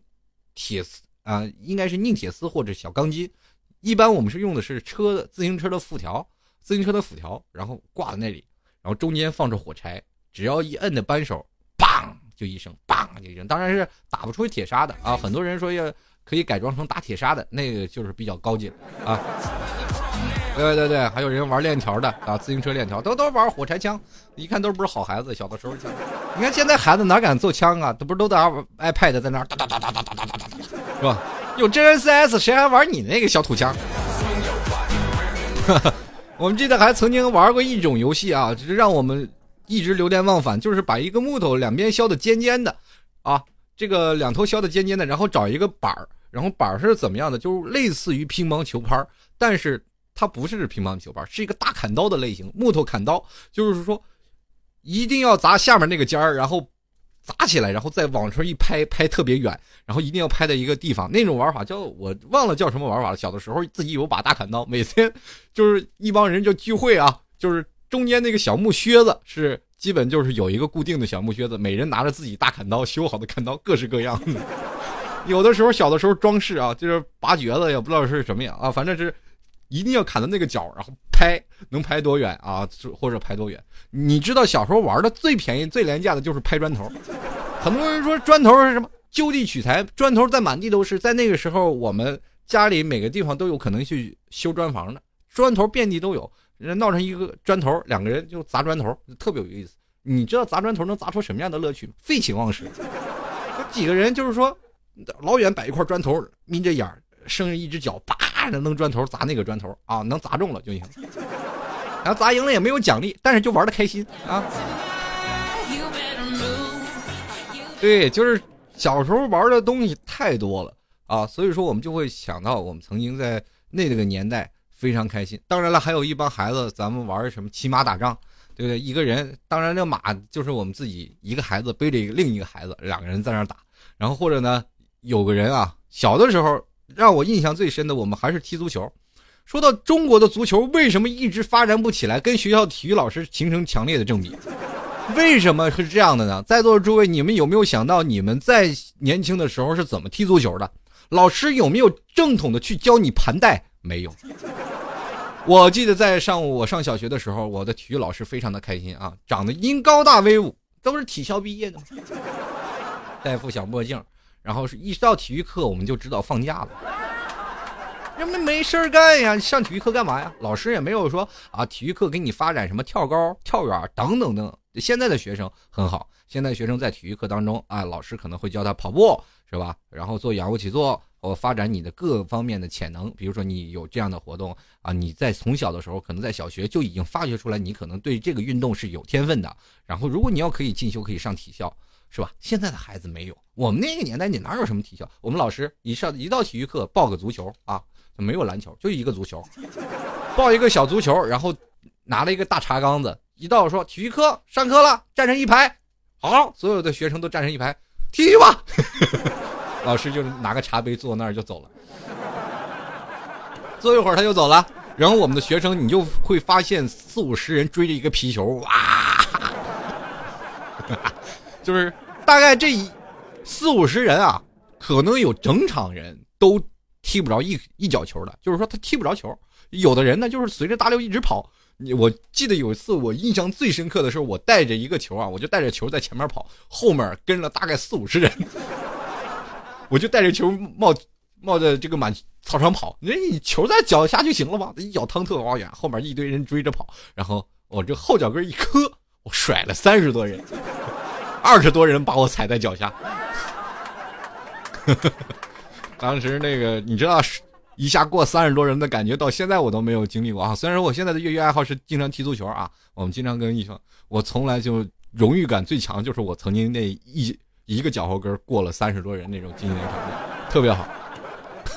铁丝啊，应该是硬铁丝或者小钢筋。一般我们是用的是车自行车的辐条。自行车的辐条，然后挂在那里，然后中间放着火柴，只要一摁的扳手，砰就一声，砰就一声。当然是打不出铁砂的啊！很多人说要可以改装成打铁砂的，那个就是比较高级了啊。对对对，还有人玩链条的啊，自行车链条都都玩火柴枪，一看都不是好孩子。小的时候，你看现在孩子哪敢做枪啊？这不是都在 iPad 在那哒哒哒哒哒哒哒哒哒，是吧？有真人 CS，谁还玩你那个小土枪？哈 哈我们记得还曾经玩过一种游戏啊，就是让我们一直流连忘返，就是把一个木头两边削的尖尖的，啊，这个两头削的尖尖的，然后找一个板儿，然后板儿是怎么样的？就是类似于乒乓球拍，但是它不是乒乓球拍，是一个大砍刀的类型，木头砍刀，就是说一定要砸下面那个尖儿，然后砸起来，然后再往上一拍，拍特别远，然后一定要拍在一个地方。那种玩法叫我忘了叫什么玩法了。小的时候自己有把大砍刀，每天就是一帮人就聚会啊，就是中间那个小木靴子是基本就是有一个固定的小木靴子，每人拿着自己大砍刀，修好的砍刀各式各样的。有的时候小的时候装饰啊，就是拔橛子，也不知道是什么样啊，反正是一定要砍到那个角，然后拍能拍多远啊，或者拍多远。你知道小时候玩的最便宜、最廉价的就是拍砖头。很多人说砖头是什么？就地取材，砖头在满地都是。在那个时候，我们家里每个地方都有可能去修砖房的，砖头遍地都有。人闹成一个砖头，两个人就砸砖头，特别有意思。你知道砸砖头能砸出什么样的乐趣吗？废寝忘食。有几个人就是说，老远摆一块砖头，眯着眼，剩下一只脚，啪的扔砖头砸那个砖头啊，能砸中了就行。然后砸赢了也没有奖励，但是就玩的开心啊。对，就是小时候玩的东西太多了啊，所以说我们就会想到我们曾经在那个年代非常开心。当然了，还有一帮孩子，咱们玩什么骑马打仗，对不对？一个人，当然这马就是我们自己一个孩子背着一个另一个孩子，两个人在那打。然后或者呢，有个人啊，小的时候让我印象最深的，我们还是踢足球。说到中国的足球为什么一直发展不起来，跟学校体育老师形成强烈的正比。为什么是这样的呢？在座的诸位，你们有没有想到你们在年轻的时候是怎么踢足球的？老师有没有正统的去教你盘带？没有。我记得在上午我上小学的时候，我的体育老师非常的开心啊，长得因高大威武，都是体校毕业的，戴副小墨镜，然后是一到体育课我们就知道放假了。人们没事儿干呀，上体育课干嘛呀？老师也没有说啊，体育课给你发展什么跳高、跳远等等等。现在的学生很好，现在学生在体育课当中啊，老师可能会教他跑步，是吧？然后做仰卧起坐，或发展你的各方面的潜能。比如说你有这样的活动啊，你在从小的时候，可能在小学就已经发掘出来，你可能对这个运动是有天分的。然后如果你要可以进修，可以上体校，是吧？现在的孩子没有，我们那个年代你哪有什么体校？我们老师一上一到体育课报个足球啊。没有篮球，就一个足球，抱一个小足球，然后拿了一个大茶缸子，一到说体育课上课了，站成一排，好，所有的学生都站成一排，踢吧。老师就拿个茶杯坐那儿就走了，坐一会儿他就走了。然后我们的学生，你就会发现四五十人追着一个皮球，哇，就是大概这一四五十人啊，可能有整场人都踢不着一一脚球的，就是说他踢不着球。有的人呢，就是随着大流一直跑。我记得有一次我印象最深刻的是，我带着一个球啊，我就带着球在前面跑，后面跟了大概四五十人，我就带着球冒冒着这个满操场跑，人你球在脚下就行了吧，一脚趟特老远，后面一堆人追着跑，然后我这后脚跟一磕，我甩了三十多人，二十多人把我踩在脚下。当时那个你知道，一下过三十多人的感觉，到现在我都没有经历过啊。虽然说我现在的业余爱好是经常踢足球啊，我们经常跟一说，我从来就荣誉感最强就是我曾经那一一个脚后跟过了三十多人那种经验，特别好。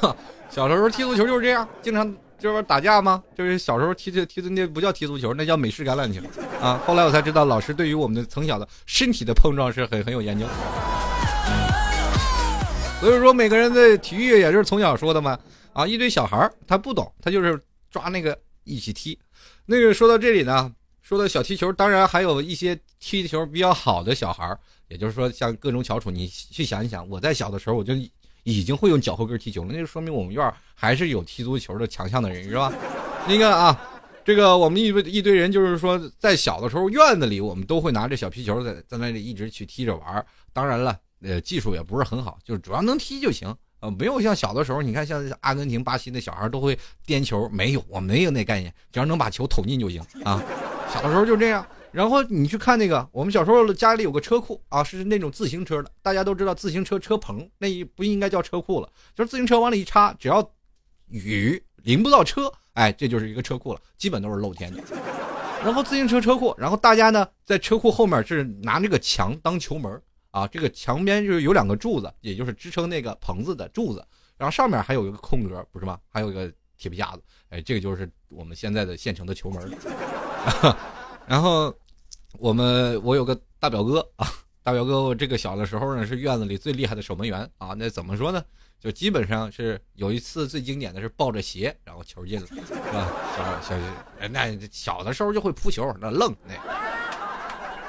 小时候踢足球就是这样，经常就是打架吗，就是小时候踢踢踢的那不叫踢足球，那叫美式橄榄球啊。后来我才知道，老师对于我们的从小的身体的碰撞是很很有研究。所以说，每个人的体育也是从小说的嘛啊，一堆小孩他不懂，他就是抓那个一起踢。那个说到这里呢，说到小踢球，当然还有一些踢球比较好的小孩也就是说像各种翘楚，你去想一想，我在小的时候我就。已经会用脚后跟踢球了，那就说明我们院还是有踢足球的强项的人，是吧？你看啊，这个我们一一堆人，就是说在小的时候院子里，我们都会拿着小皮球在在那里一直去踢着玩当然了，呃，技术也不是很好，就是主要能踢就行。呃，没有像小的时候，你看像阿根廷、巴西那小孩都会颠球，没有，我没有那概念，只要能把球捅进就行啊。小的时候就这样。然后你去看那个，我们小时候家里有个车库啊，是那种自行车的。大家都知道自行车车棚那一不应该叫车库了，就是自行车往里一插，只要雨淋不到车，哎，这就是一个车库了，基本都是露天的。然后自行车车库，然后大家呢在车库后面是拿这个墙当球门啊，这个墙边就是有两个柱子，也就是支撑那个棚子的柱子，然后上面还有一个空格，不是吗？还有一个铁皮架子，哎，这个就是我们现在的现成的球门。然后。我们我有个大表哥啊，大表哥，我这个小的时候呢是院子里最厉害的守门员啊。那怎么说呢？就基本上是有一次最经典的是抱着鞋，然后球进了，是吧？小小那小的时候就会扑球，那愣那。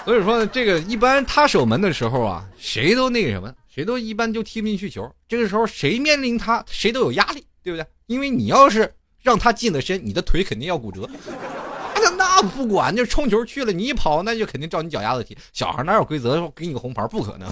所以说呢这个一般他守门的时候啊，谁都那个什么，谁都一般就踢不进去球。这个时候谁面临他，谁都有压力，对不对？因为你要是让他进了身，你的腿肯定要骨折。那不管，就冲球去了，你一跑，那就肯定照你脚丫子踢。小孩哪有规则给你个红牌？不可能，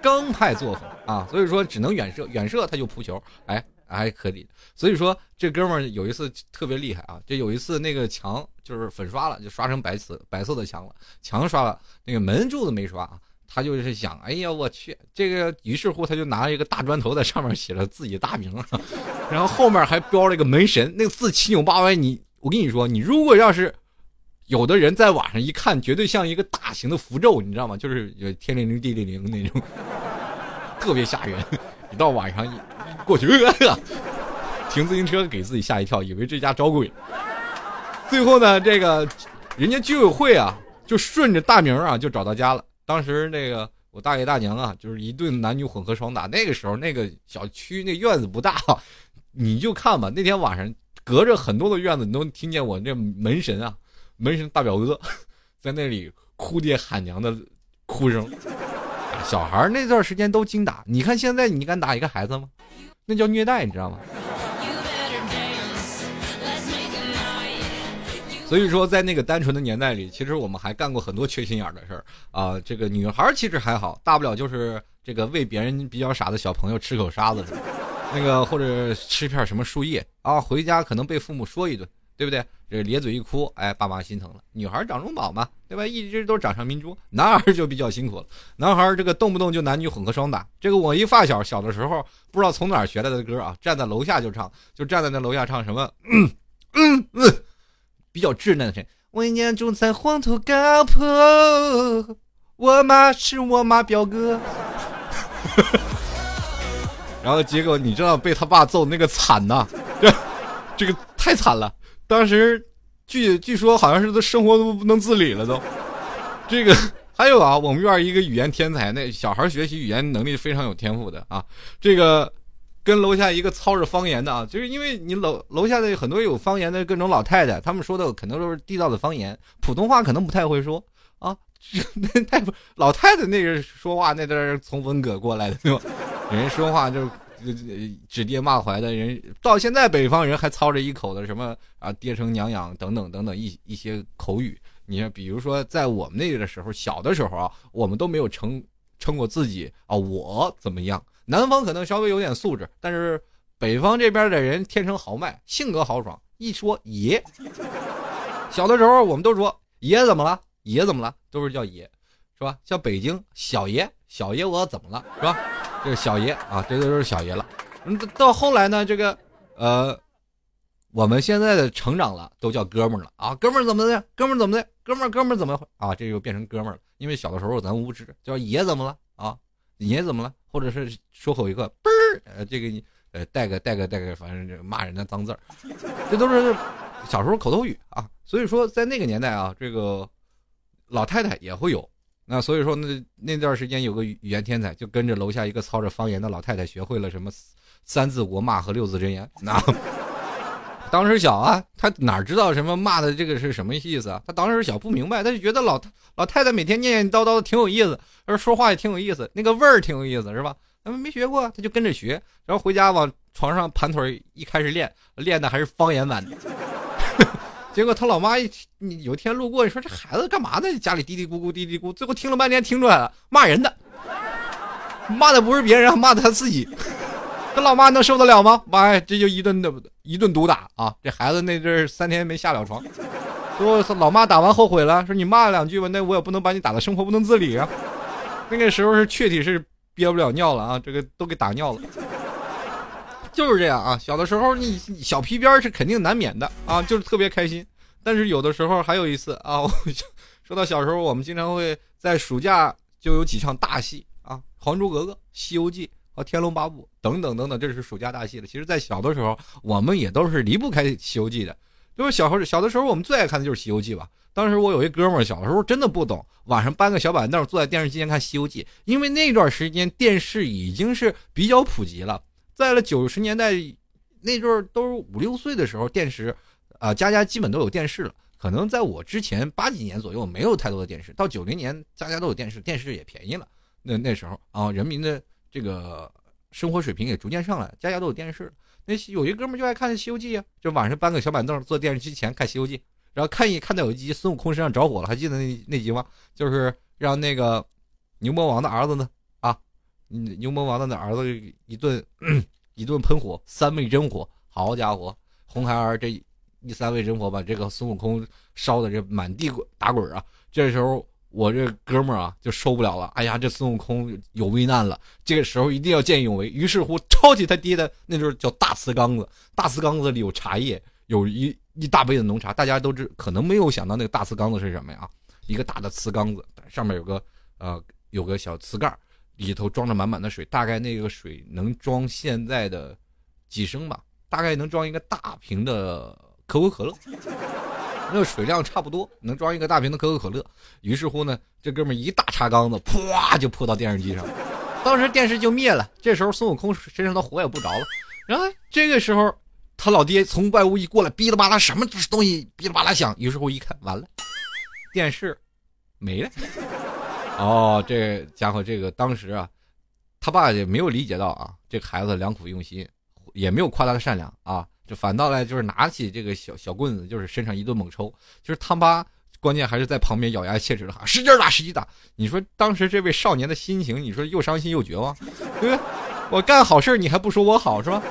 刚派作风啊！所以说只能远射，远射他就扑球，哎，还可以。所以说这哥们儿有一次特别厉害啊！就有一次那个墙就是粉刷了，就刷成白瓷白色的墙了，墙刷了，那个门柱子没刷啊。他就是想，哎呀，我去，这个，于是乎他就拿了一个大砖头在上面写了自己大名，然后后面还标了一个门神，那个字七扭八歪。你，我跟你说，你如果要是有的人在晚上一看，绝对像一个大型的符咒，你知道吗？就是天灵灵地灵灵那种，特别吓人。一到晚上一过去，停自行车给自己吓一跳，以为这家招鬼。最后呢，这个人家居委会啊，就顺着大名啊，就找到家了。当时那个我大爷大娘啊，就是一顿男女混合双打。那个时候那个小区那院子不大，你就看吧。那天晚上隔着很多的院子，你都听见我这门神啊，门神大表哥在那里哭爹喊娘的哭声。小孩那段时间都精打，你看现在你敢打一个孩子吗？那叫虐待，你知道吗？所以说，在那个单纯的年代里，其实我们还干过很多缺心眼的事儿啊。这个女孩其实还好，大不了就是这个喂别人比较傻的小朋友吃口沙子，那个或者吃片什么树叶啊，回家可能被父母说一顿，对不对？这咧嘴一哭，哎，爸妈心疼了。女孩掌中宝嘛，对吧？一直都掌上明珠。男孩就比较辛苦了，男孩这个动不动就男女混合双打。这个我一发小小的时候不知道从哪儿学来的歌啊，站在楼下就唱，就站在那楼下唱什么，嗯嗯嗯。比较稚嫩的声音。我年住在黄土高坡，我妈是我妈表哥。然后结果你知道被他爸揍那个惨呐，这 这个太惨了。当时据据说好像是都生活都不能自理了都。这个还有啊，我们院一个语言天才，那小孩学习语言能力非常有天赋的啊。这个跟楼下一个操着方言的啊，就是因为你楼楼下的很多有方言的各种老太太，他们说的可能都是地道的方言，普通话可能不太会说啊。那太老太太那个说话那都是从文革过来的对吧？人说话就是指爹骂槐的人，到现在北方人还操着一口的什么啊爹生娘养等等等等一一些口语。你看，比如说在我们那个时候，小的时候啊，我们都没有称称过自己啊我怎么样。南方可能稍微有点素质，但是北方这边的人天生豪迈，性格豪爽，一说爷，小的时候我们都说爷怎么了？爷怎么了？都是叫爷，是吧？像北京小爷，小爷我怎么了？是吧？这个小爷啊，这都是小爷了。嗯，到后来呢，这个呃，我们现在的成长了，都叫哥们儿了啊。哥们儿怎么的？哥们儿怎么的？哥们儿哥们儿怎么啊？这就变成哥们儿了。因为小的时候咱无知，叫爷怎么了啊？爷怎么了？或者是说口一个嘣儿，呃，这个呃带个带个带个，反正这骂人的脏字儿，这都是小时候口头语啊。所以说，在那个年代啊，这个。老太太也会有，那所以说那那段时间有个语言天才，就跟着楼下一个操着方言的老太太学会了什么三字国骂和六字真言。那当时小啊，他哪知道什么骂的这个是什么意思啊？他当时小不明白，他就觉得老老太太每天念念叨叨的挺有意思，而说话也挺有意思，那个味儿挺有意思，是吧？他们没学过，他就跟着学，然后回家往床上盘腿，一开始练，练的还是方言版的。结果他老妈一你有天路过，你说这孩子干嘛呢？家里嘀嘀咕咕嘀嘀咕，最后听了半天听出来了，骂人的，骂的不是别人，骂的他自己。他老妈能受得了吗？妈呀，这就一顿的一顿毒打啊！这孩子那阵三天没下了床，说老妈打完后悔了，说你骂两句吧，那我也不能把你打的生活不能自理啊。那个时候是确体是憋不了尿了啊，这个都给打尿了。就是这样啊，小的时候你小皮鞭是肯定难免的啊，就是特别开心。但是有的时候还有一次啊，说到小时候，我们经常会在暑假就有几场大戏啊，《还珠格格》《西游记》和《天龙八部》等等等等，这是暑假大戏了。其实，在小的时候，我们也都是离不开《西游记》的。就是小时候小的时候，我们最爱看的就是《西游记》吧。当时我有一哥们儿，小时候真的不懂，晚上搬个小板凳坐在电视机前看《西游记》，因为那段时间电视已经是比较普及了。在了九十年代那阵儿，都是五六岁的时候，电视啊，家家基本都有电视了。可能在我之前八几年左右没有太多的电视，到九零年家家都有电视，电视也便宜了。那那时候啊，人民的这个生活水平也逐渐上来，家家都有电视。那有一哥们就爱看《西游记》啊，就晚上搬个小板凳坐电视机前看《西游记》，然后看一看到有一集孙悟空身上着火了，还记得那那集吗？就是让那个牛魔王的儿子呢啊。牛魔王的那儿子一顿 一顿喷火，三昧真火，好家伙，红孩儿这一三昧真火把这个孙悟空烧的这满地打滚啊！这时候我这哥们儿啊就受不了了，哎呀，这孙悟空有危难了，这个时候一定要见义勇为。于是乎抄起他爹的那就是叫大瓷缸子，大瓷缸子里有茶叶，有一一大杯的浓茶。大家都知可能没有想到那个大瓷缸子是什么呀？一个大的瓷缸子，上面有个呃有个小瓷盖。里头装着满满的水，大概那个水能装现在的几升吧，大概能装一个大瓶的可口可乐，那个水量差不多能装一个大瓶的可口可乐。于是乎呢，这哥们一大茶缸子，噗就泼到电视机上，当时电视就灭了。这时候孙悟空身上的火也不着了。然后这个时候，他老爹从外屋一过来，哔哩吧啦什么东西哔哩吧啦响。于是乎一看，完了，电视没了。哦，这家伙，这个当时啊，他爸也没有理解到啊，这孩子良苦用心，也没有夸他的善良啊，反倒来就是拿起这个小小棍子，就是身上一顿猛抽。就是他妈，关键还是在旁边咬牙切齿的喊：“使劲打，使劲打！”你说当时这位少年的心情，你说又伤心又绝望，对不对？我干好事你还不说我好是吧？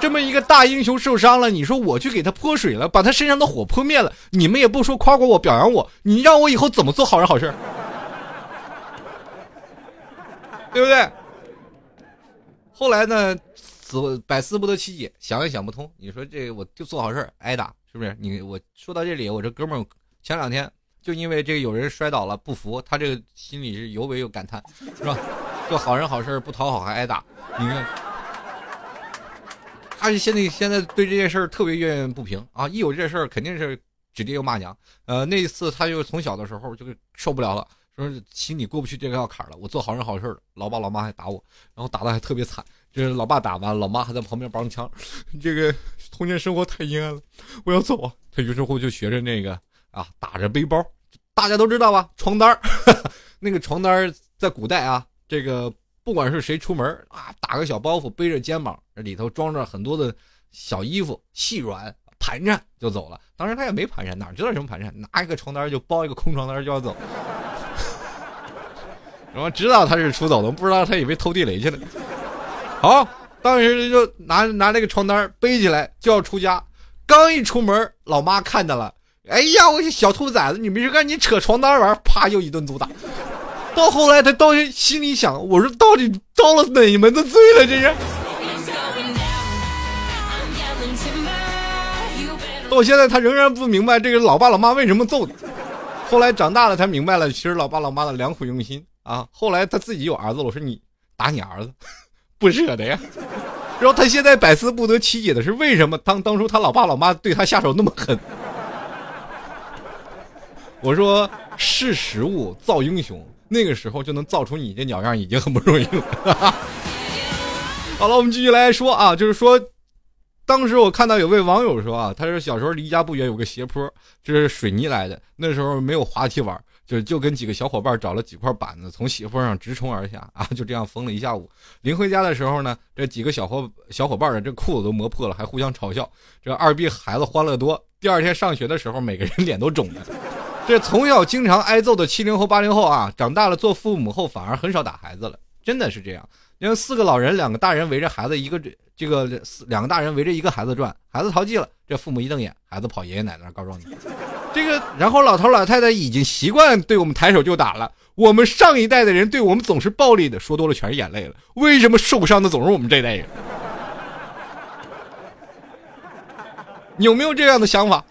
这么一个大英雄受伤了，你说我去给他泼水了，把他身上的火泼灭了，你们也不说夸夸我、表扬我，你让我以后怎么做好人好事？对不对？后来呢，思百思不得其解，想也想不通。你说这我就做好事挨打，是不是？你我说到这里，我这哥们前两天就因为这个有人摔倒了不服，他这个心里是尤为有感叹，是吧？做好人好事不讨好还挨打，你看，而且现在现在对这件事儿特别怨怨不平啊！一有这事儿，肯定是指定要骂娘。呃，那一次他就从小的时候就受不了了，说心里过不去这个坎儿了。我做好人好事，老爸老妈还打我，然后打的还特别惨。这老爸打完，老妈还在旁边帮腔。这个童年生活太阴暗了，我要走啊！他于是乎就学着那个啊，打着背包，大家都知道吧？床单儿，那个床单在古代啊，这个。不管是谁出门啊，打个小包袱背着肩膀，里头装着很多的小衣服、细软盘缠就走了。当时他也没盘缠，哪知道什么盘缠，拿一个床单就包一个空床单就要走。然后知道他是出走的，不知道他以为偷地雷去了。好，当时就拿拿那个床单背起来就要出家，刚一出门，老妈看见了，哎呀，我小兔崽子，你没事干，你扯床单玩，啪又一顿毒打。到后来，他到心里想：“我说到底遭了哪门子罪了？这是。”到现在，他仍然不明白这个老爸老妈为什么揍他。后来长大了才明白了，其实老爸老妈的良苦用心啊。后来他自己有儿子了，我说你打你儿子，不舍得呀。然后他现在百思不得其解的是，为什么当当初他老爸老妈对他下手那么狠？我说识时务造英雄。那个时候就能造出你这鸟样，已经很不容易了。好了，我们继续来说啊，就是说，当时我看到有位网友说啊，他说小时候离家不远有个斜坡，这是水泥来的，那时候没有滑梯玩，就就跟几个小伙伴找了几块板子，从斜坡上直冲而下啊，就这样疯了一下午。临回家的时候呢，这几个小伙小伙伴的这裤子都磨破了，还互相嘲笑。这二逼孩子欢乐多，第二天上学的时候，每个人脸都肿了。这从小经常挨揍的七零后、八零后啊，长大了做父母后反而很少打孩子了，真的是这样。因为四个老人，两个大人围着孩子，一个这个两个大人围着一个孩子转，孩子淘气了，这父母一瞪眼，孩子跑爷爷奶奶那告状去。这个，然后老头老太太已经习惯对我们抬手就打了。我们上一代的人对我们总是暴力的，说多了全是眼泪了。为什么受伤的总是我们这代人？有没有这样的想法？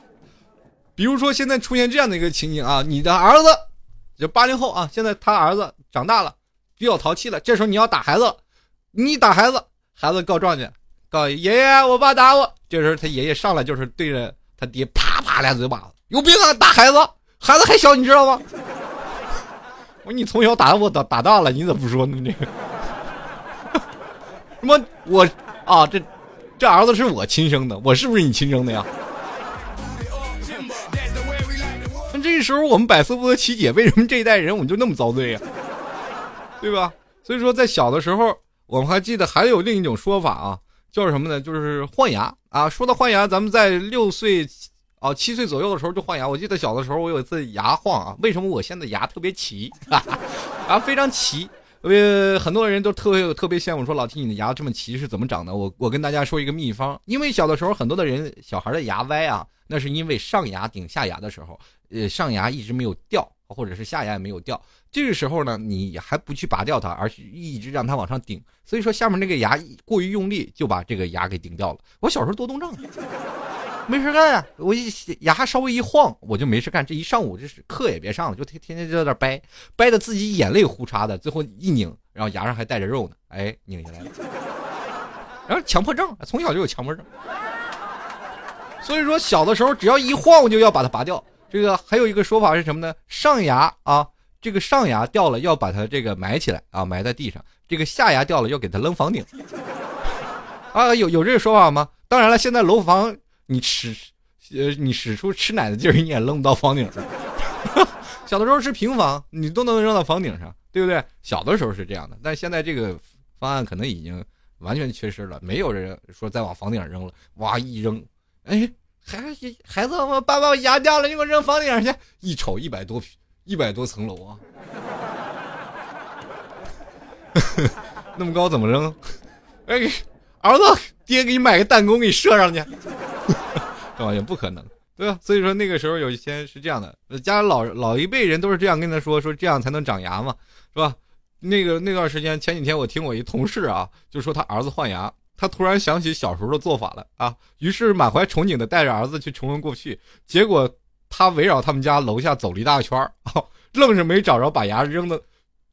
比如说，现在出现这样的一个情景啊，你的儿子，就八零后啊，现在他儿子长大了，比较淘气了，这时候你要打孩子，你打孩子，孩子告状去，告爷爷，我爸打我。这时候他爷爷上来就是对着他爹啪啪俩嘴巴子，有病啊，打孩子，孩子还小，你知道吗？我说你从小打我打打大了，你怎么不说呢？这个 什么我啊，这这儿子是我亲生的，我是不是你亲生的呀？那这时候我们百思不得其解，为什么这一代人我们就那么遭罪呀？对吧？所以说，在小的时候，我们还记得还有另一种说法啊，叫什么呢？就是换牙啊。说到换牙，咱们在六岁啊七岁左右的时候就换牙。我记得小的时候，我有一次牙晃啊，为什么我现在牙特别齐啊？非常齐。呃，很多人都特别特别羡慕，说老提你的牙这么齐是怎么长的？我我跟大家说一个秘方，因为小的时候很多的人小孩的牙歪啊，那是因为上牙顶下牙的时候。呃，上牙一直没有掉，或者是下牙也没有掉，这个时候呢，你还不去拔掉它，而是一直让它往上顶，所以说下面那个牙过于用力，就把这个牙给顶掉了。我小时候多动症，没事干呀，我一牙稍微一晃，我就没事干，这一上午这是课也别上了，就天天天就在那掰，掰的自己眼泪胡茬的，最后一拧，然后牙上还带着肉呢，哎，拧下来了。然后强迫症，从小就有强迫症，所以说小的时候只要一晃我，就要把它拔掉。这个还有一个说法是什么呢？上牙啊，这个上牙掉了要把它这个埋起来啊，埋在地上；这个下牙掉了要给它扔房顶。啊，有有这个说法吗？当然了，现在楼房你使呃你使出吃奶的劲儿，你也扔不到房顶上。小的时候是平房，你都能扔到房顶上，对不对？小的时候是这样的，但现在这个方案可能已经完全缺失了，没有人说再往房顶上扔了。哇，一扔，哎。孩孩子，我爸爸牙掉了，你给我扔房顶上去。一瞅一百多一百多层楼啊，那么高怎么扔？哎，儿子，爹给你买个弹弓，给你射上去，是吧？也不可能，对吧？所以说那个时候有一些是这样的，家老老一辈人都是这样跟他说，说这样才能长牙嘛，是吧？那个那段时间前几天我听我一同事啊，就说他儿子换牙。他突然想起小时候的做法了啊，于是满怀憧憬的带着儿子去重温过去。结果他围绕他们家楼下走了一大圈儿，愣是没找着把牙扔的，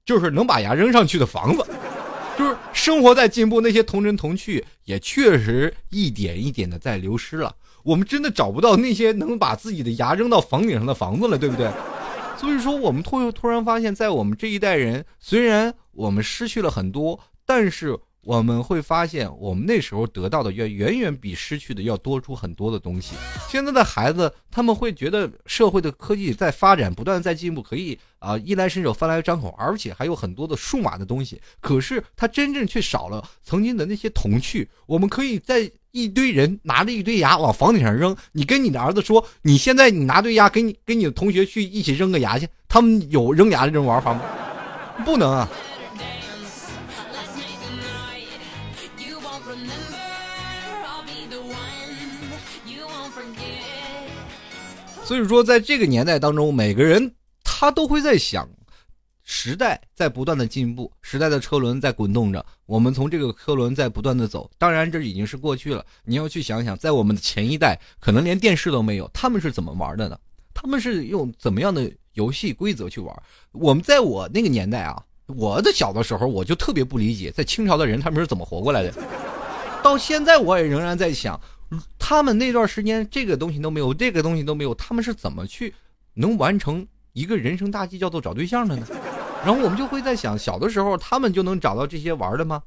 就是能把牙扔上去的房子。就是生活在进步，那些童真童趣也确实一点一点的在流失了。我们真的找不到那些能把自己的牙扔到房顶上的房子了，对不对？所以说，我们突突然发现，在我们这一代人，虽然我们失去了很多，但是。我们会发现，我们那时候得到的远远远比失去的要多出很多的东西。现在的孩子，他们会觉得社会的科技在发展，不断在进步，可以啊衣来伸手，饭来张口，而且还有很多的数码的东西。可是，他真正却少了曾经的那些童趣。我们可以在一堆人拿着一堆牙往房顶上扔，你跟你的儿子说，你现在你拿堆牙，跟你跟你的同学去一起扔个牙去，他们有扔牙的这种玩法吗？不能啊。所以说，在这个年代当中，每个人他都会在想，时代在不断的进步，时代的车轮在滚动着，我们从这个车轮在不断的走。当然，这已经是过去了。你要去想想，在我们的前一代，可能连电视都没有，他们是怎么玩的呢？他们是用怎么样的游戏规则去玩？我们在我那个年代啊，我的小的时候，我就特别不理解，在清朝的人他们是怎么活过来的。到现在，我也仍然在想。他们那段时间这个东西都没有，这个东西都没有，他们是怎么去能完成一个人生大计，叫做找对象的呢？然后我们就会在想，小的时候他们就能找到这些玩的吗？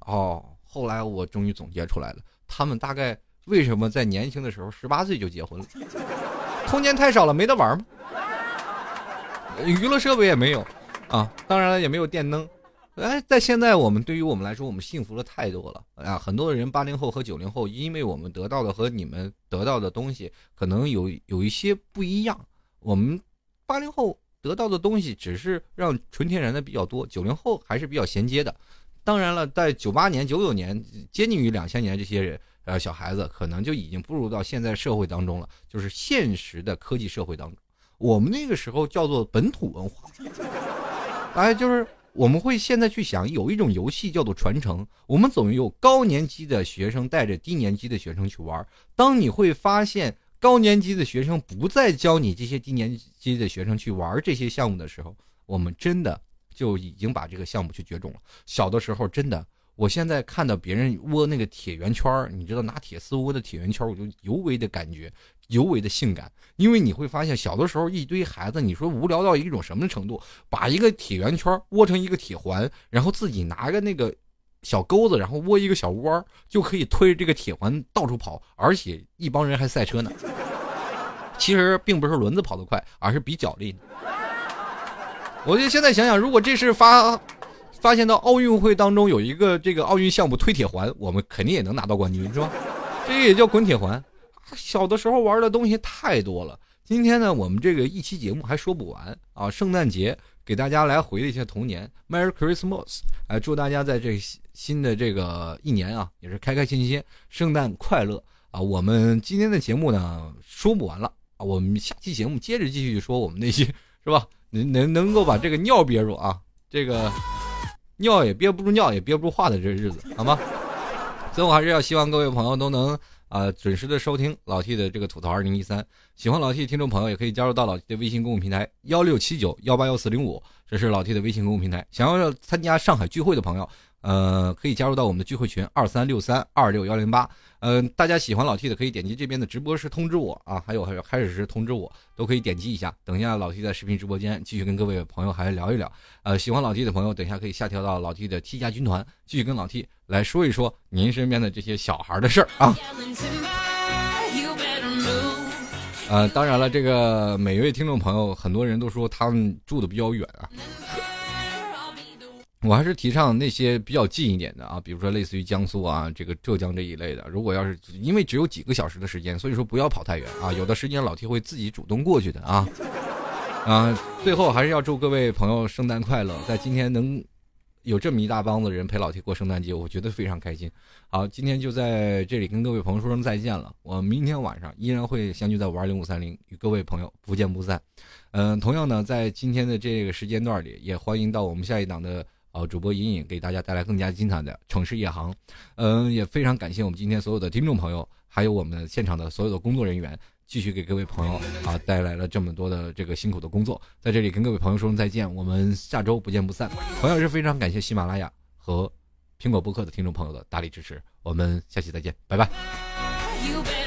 哦，后来我终于总结出来了，他们大概为什么在年轻的时候十八岁就结婚了？空间太少了，没得玩吗？娱乐设备也没有啊，当然了，也没有电灯。哎，在现在我们对于我们来说，我们幸福了太多了啊！很多人八零后和九零后，因为我们得到的和你们得到的东西可能有有一些不一样。我们八零后得到的东西只是让纯天然的比较多，九零后还是比较衔接的。当然了，在九八年、九九年接近于两千年，这些人呃小孩子可能就已经步入到现在社会当中了，就是现实的科技社会当中。我们那个时候叫做本土文化，哎，就是。我们会现在去想，有一种游戏叫做传承。我们总有高年级的学生带着低年级的学生去玩。当你会发现高年级的学生不再教你这些低年级的学生去玩这些项目的时候，我们真的就已经把这个项目去绝种了。小的时候真的，我现在看到别人窝那个铁圆圈你知道拿铁丝窝的铁圆圈我就尤为的感觉。尤为的性感，因为你会发现，小的时候一堆孩子，你说无聊到一种什么程度？把一个铁圆圈窝成一个铁环，然后自己拿个那个小钩子，然后窝一个小窝，就可以推着这个铁环到处跑，而且一帮人还赛车呢。其实并不是轮子跑得快，而是比脚力。我就现在想想，如果这是发发现到奥运会当中有一个这个奥运项目推铁环，我们肯定也能拿到冠军，是吧？这也叫滚铁环。小的时候玩的东西太多了。今天呢，我们这个一期节目还说不完啊！圣诞节给大家来回忆一下童年，Merry Christmas！哎，祝大家在这新的这个一年啊，也是开开心心，圣诞快乐啊！我们今天的节目呢说不完了啊，我们下期节目接着继续说我们那些是吧？能能能够把这个尿憋住啊，这个尿也憋不住尿也憋不住话的这日子，好吗？所以，我还是要希望各位朋友都能。啊，准时的收听老 T 的这个吐槽二零一三，喜欢老 T 的听众朋友也可以加入到老 T 的微信公共平台幺六七九幺八幺四零五，这是老 T 的微信公共平台。想要参加上海聚会的朋友，呃，可以加入到我们的聚会群二三六三二六幺零八。嗯，大家喜欢老 T 的可以点击这边的直播时通知我啊，还有还有开始时通知我，都可以点击一下。等一下老 T 在视频直播间继续跟各位朋友还聊一聊。呃，喜欢老 T 的朋友，等一下可以下调到老 T 的 T 加军团，继续跟老 T 来说一说您身边的这些小孩的事儿啊。呃，当然了，这个每一位听众朋友，很多人都说他们住的比较远啊。我还是提倡那些比较近一点的啊，比如说类似于江苏啊，这个浙江这一类的。如果要是因为只有几个小时的时间，所以说不要跑太远啊。有的时间老 T 会自己主动过去的啊。啊，最后还是要祝各位朋友圣诞快乐，在今天能有这么一大帮子人陪老 T 过圣诞节，我觉得非常开心。好，今天就在这里跟各位朋友说声再见了。我明天晚上依然会相聚在五二零五三零，与各位朋友不见不散。嗯，同样呢，在今天的这个时间段里，也欢迎到我们下一档的。啊，主播隐隐给大家带来更加精彩的城市夜航，嗯，也非常感谢我们今天所有的听众朋友，还有我们现场的所有的工作人员，继续给各位朋友啊带来了这么多的这个辛苦的工作，在这里跟各位朋友说声再见，我们下周不见不散。同样是非常感谢喜马拉雅和苹果播客的听众朋友的大力支持。我们下期再见，拜拜。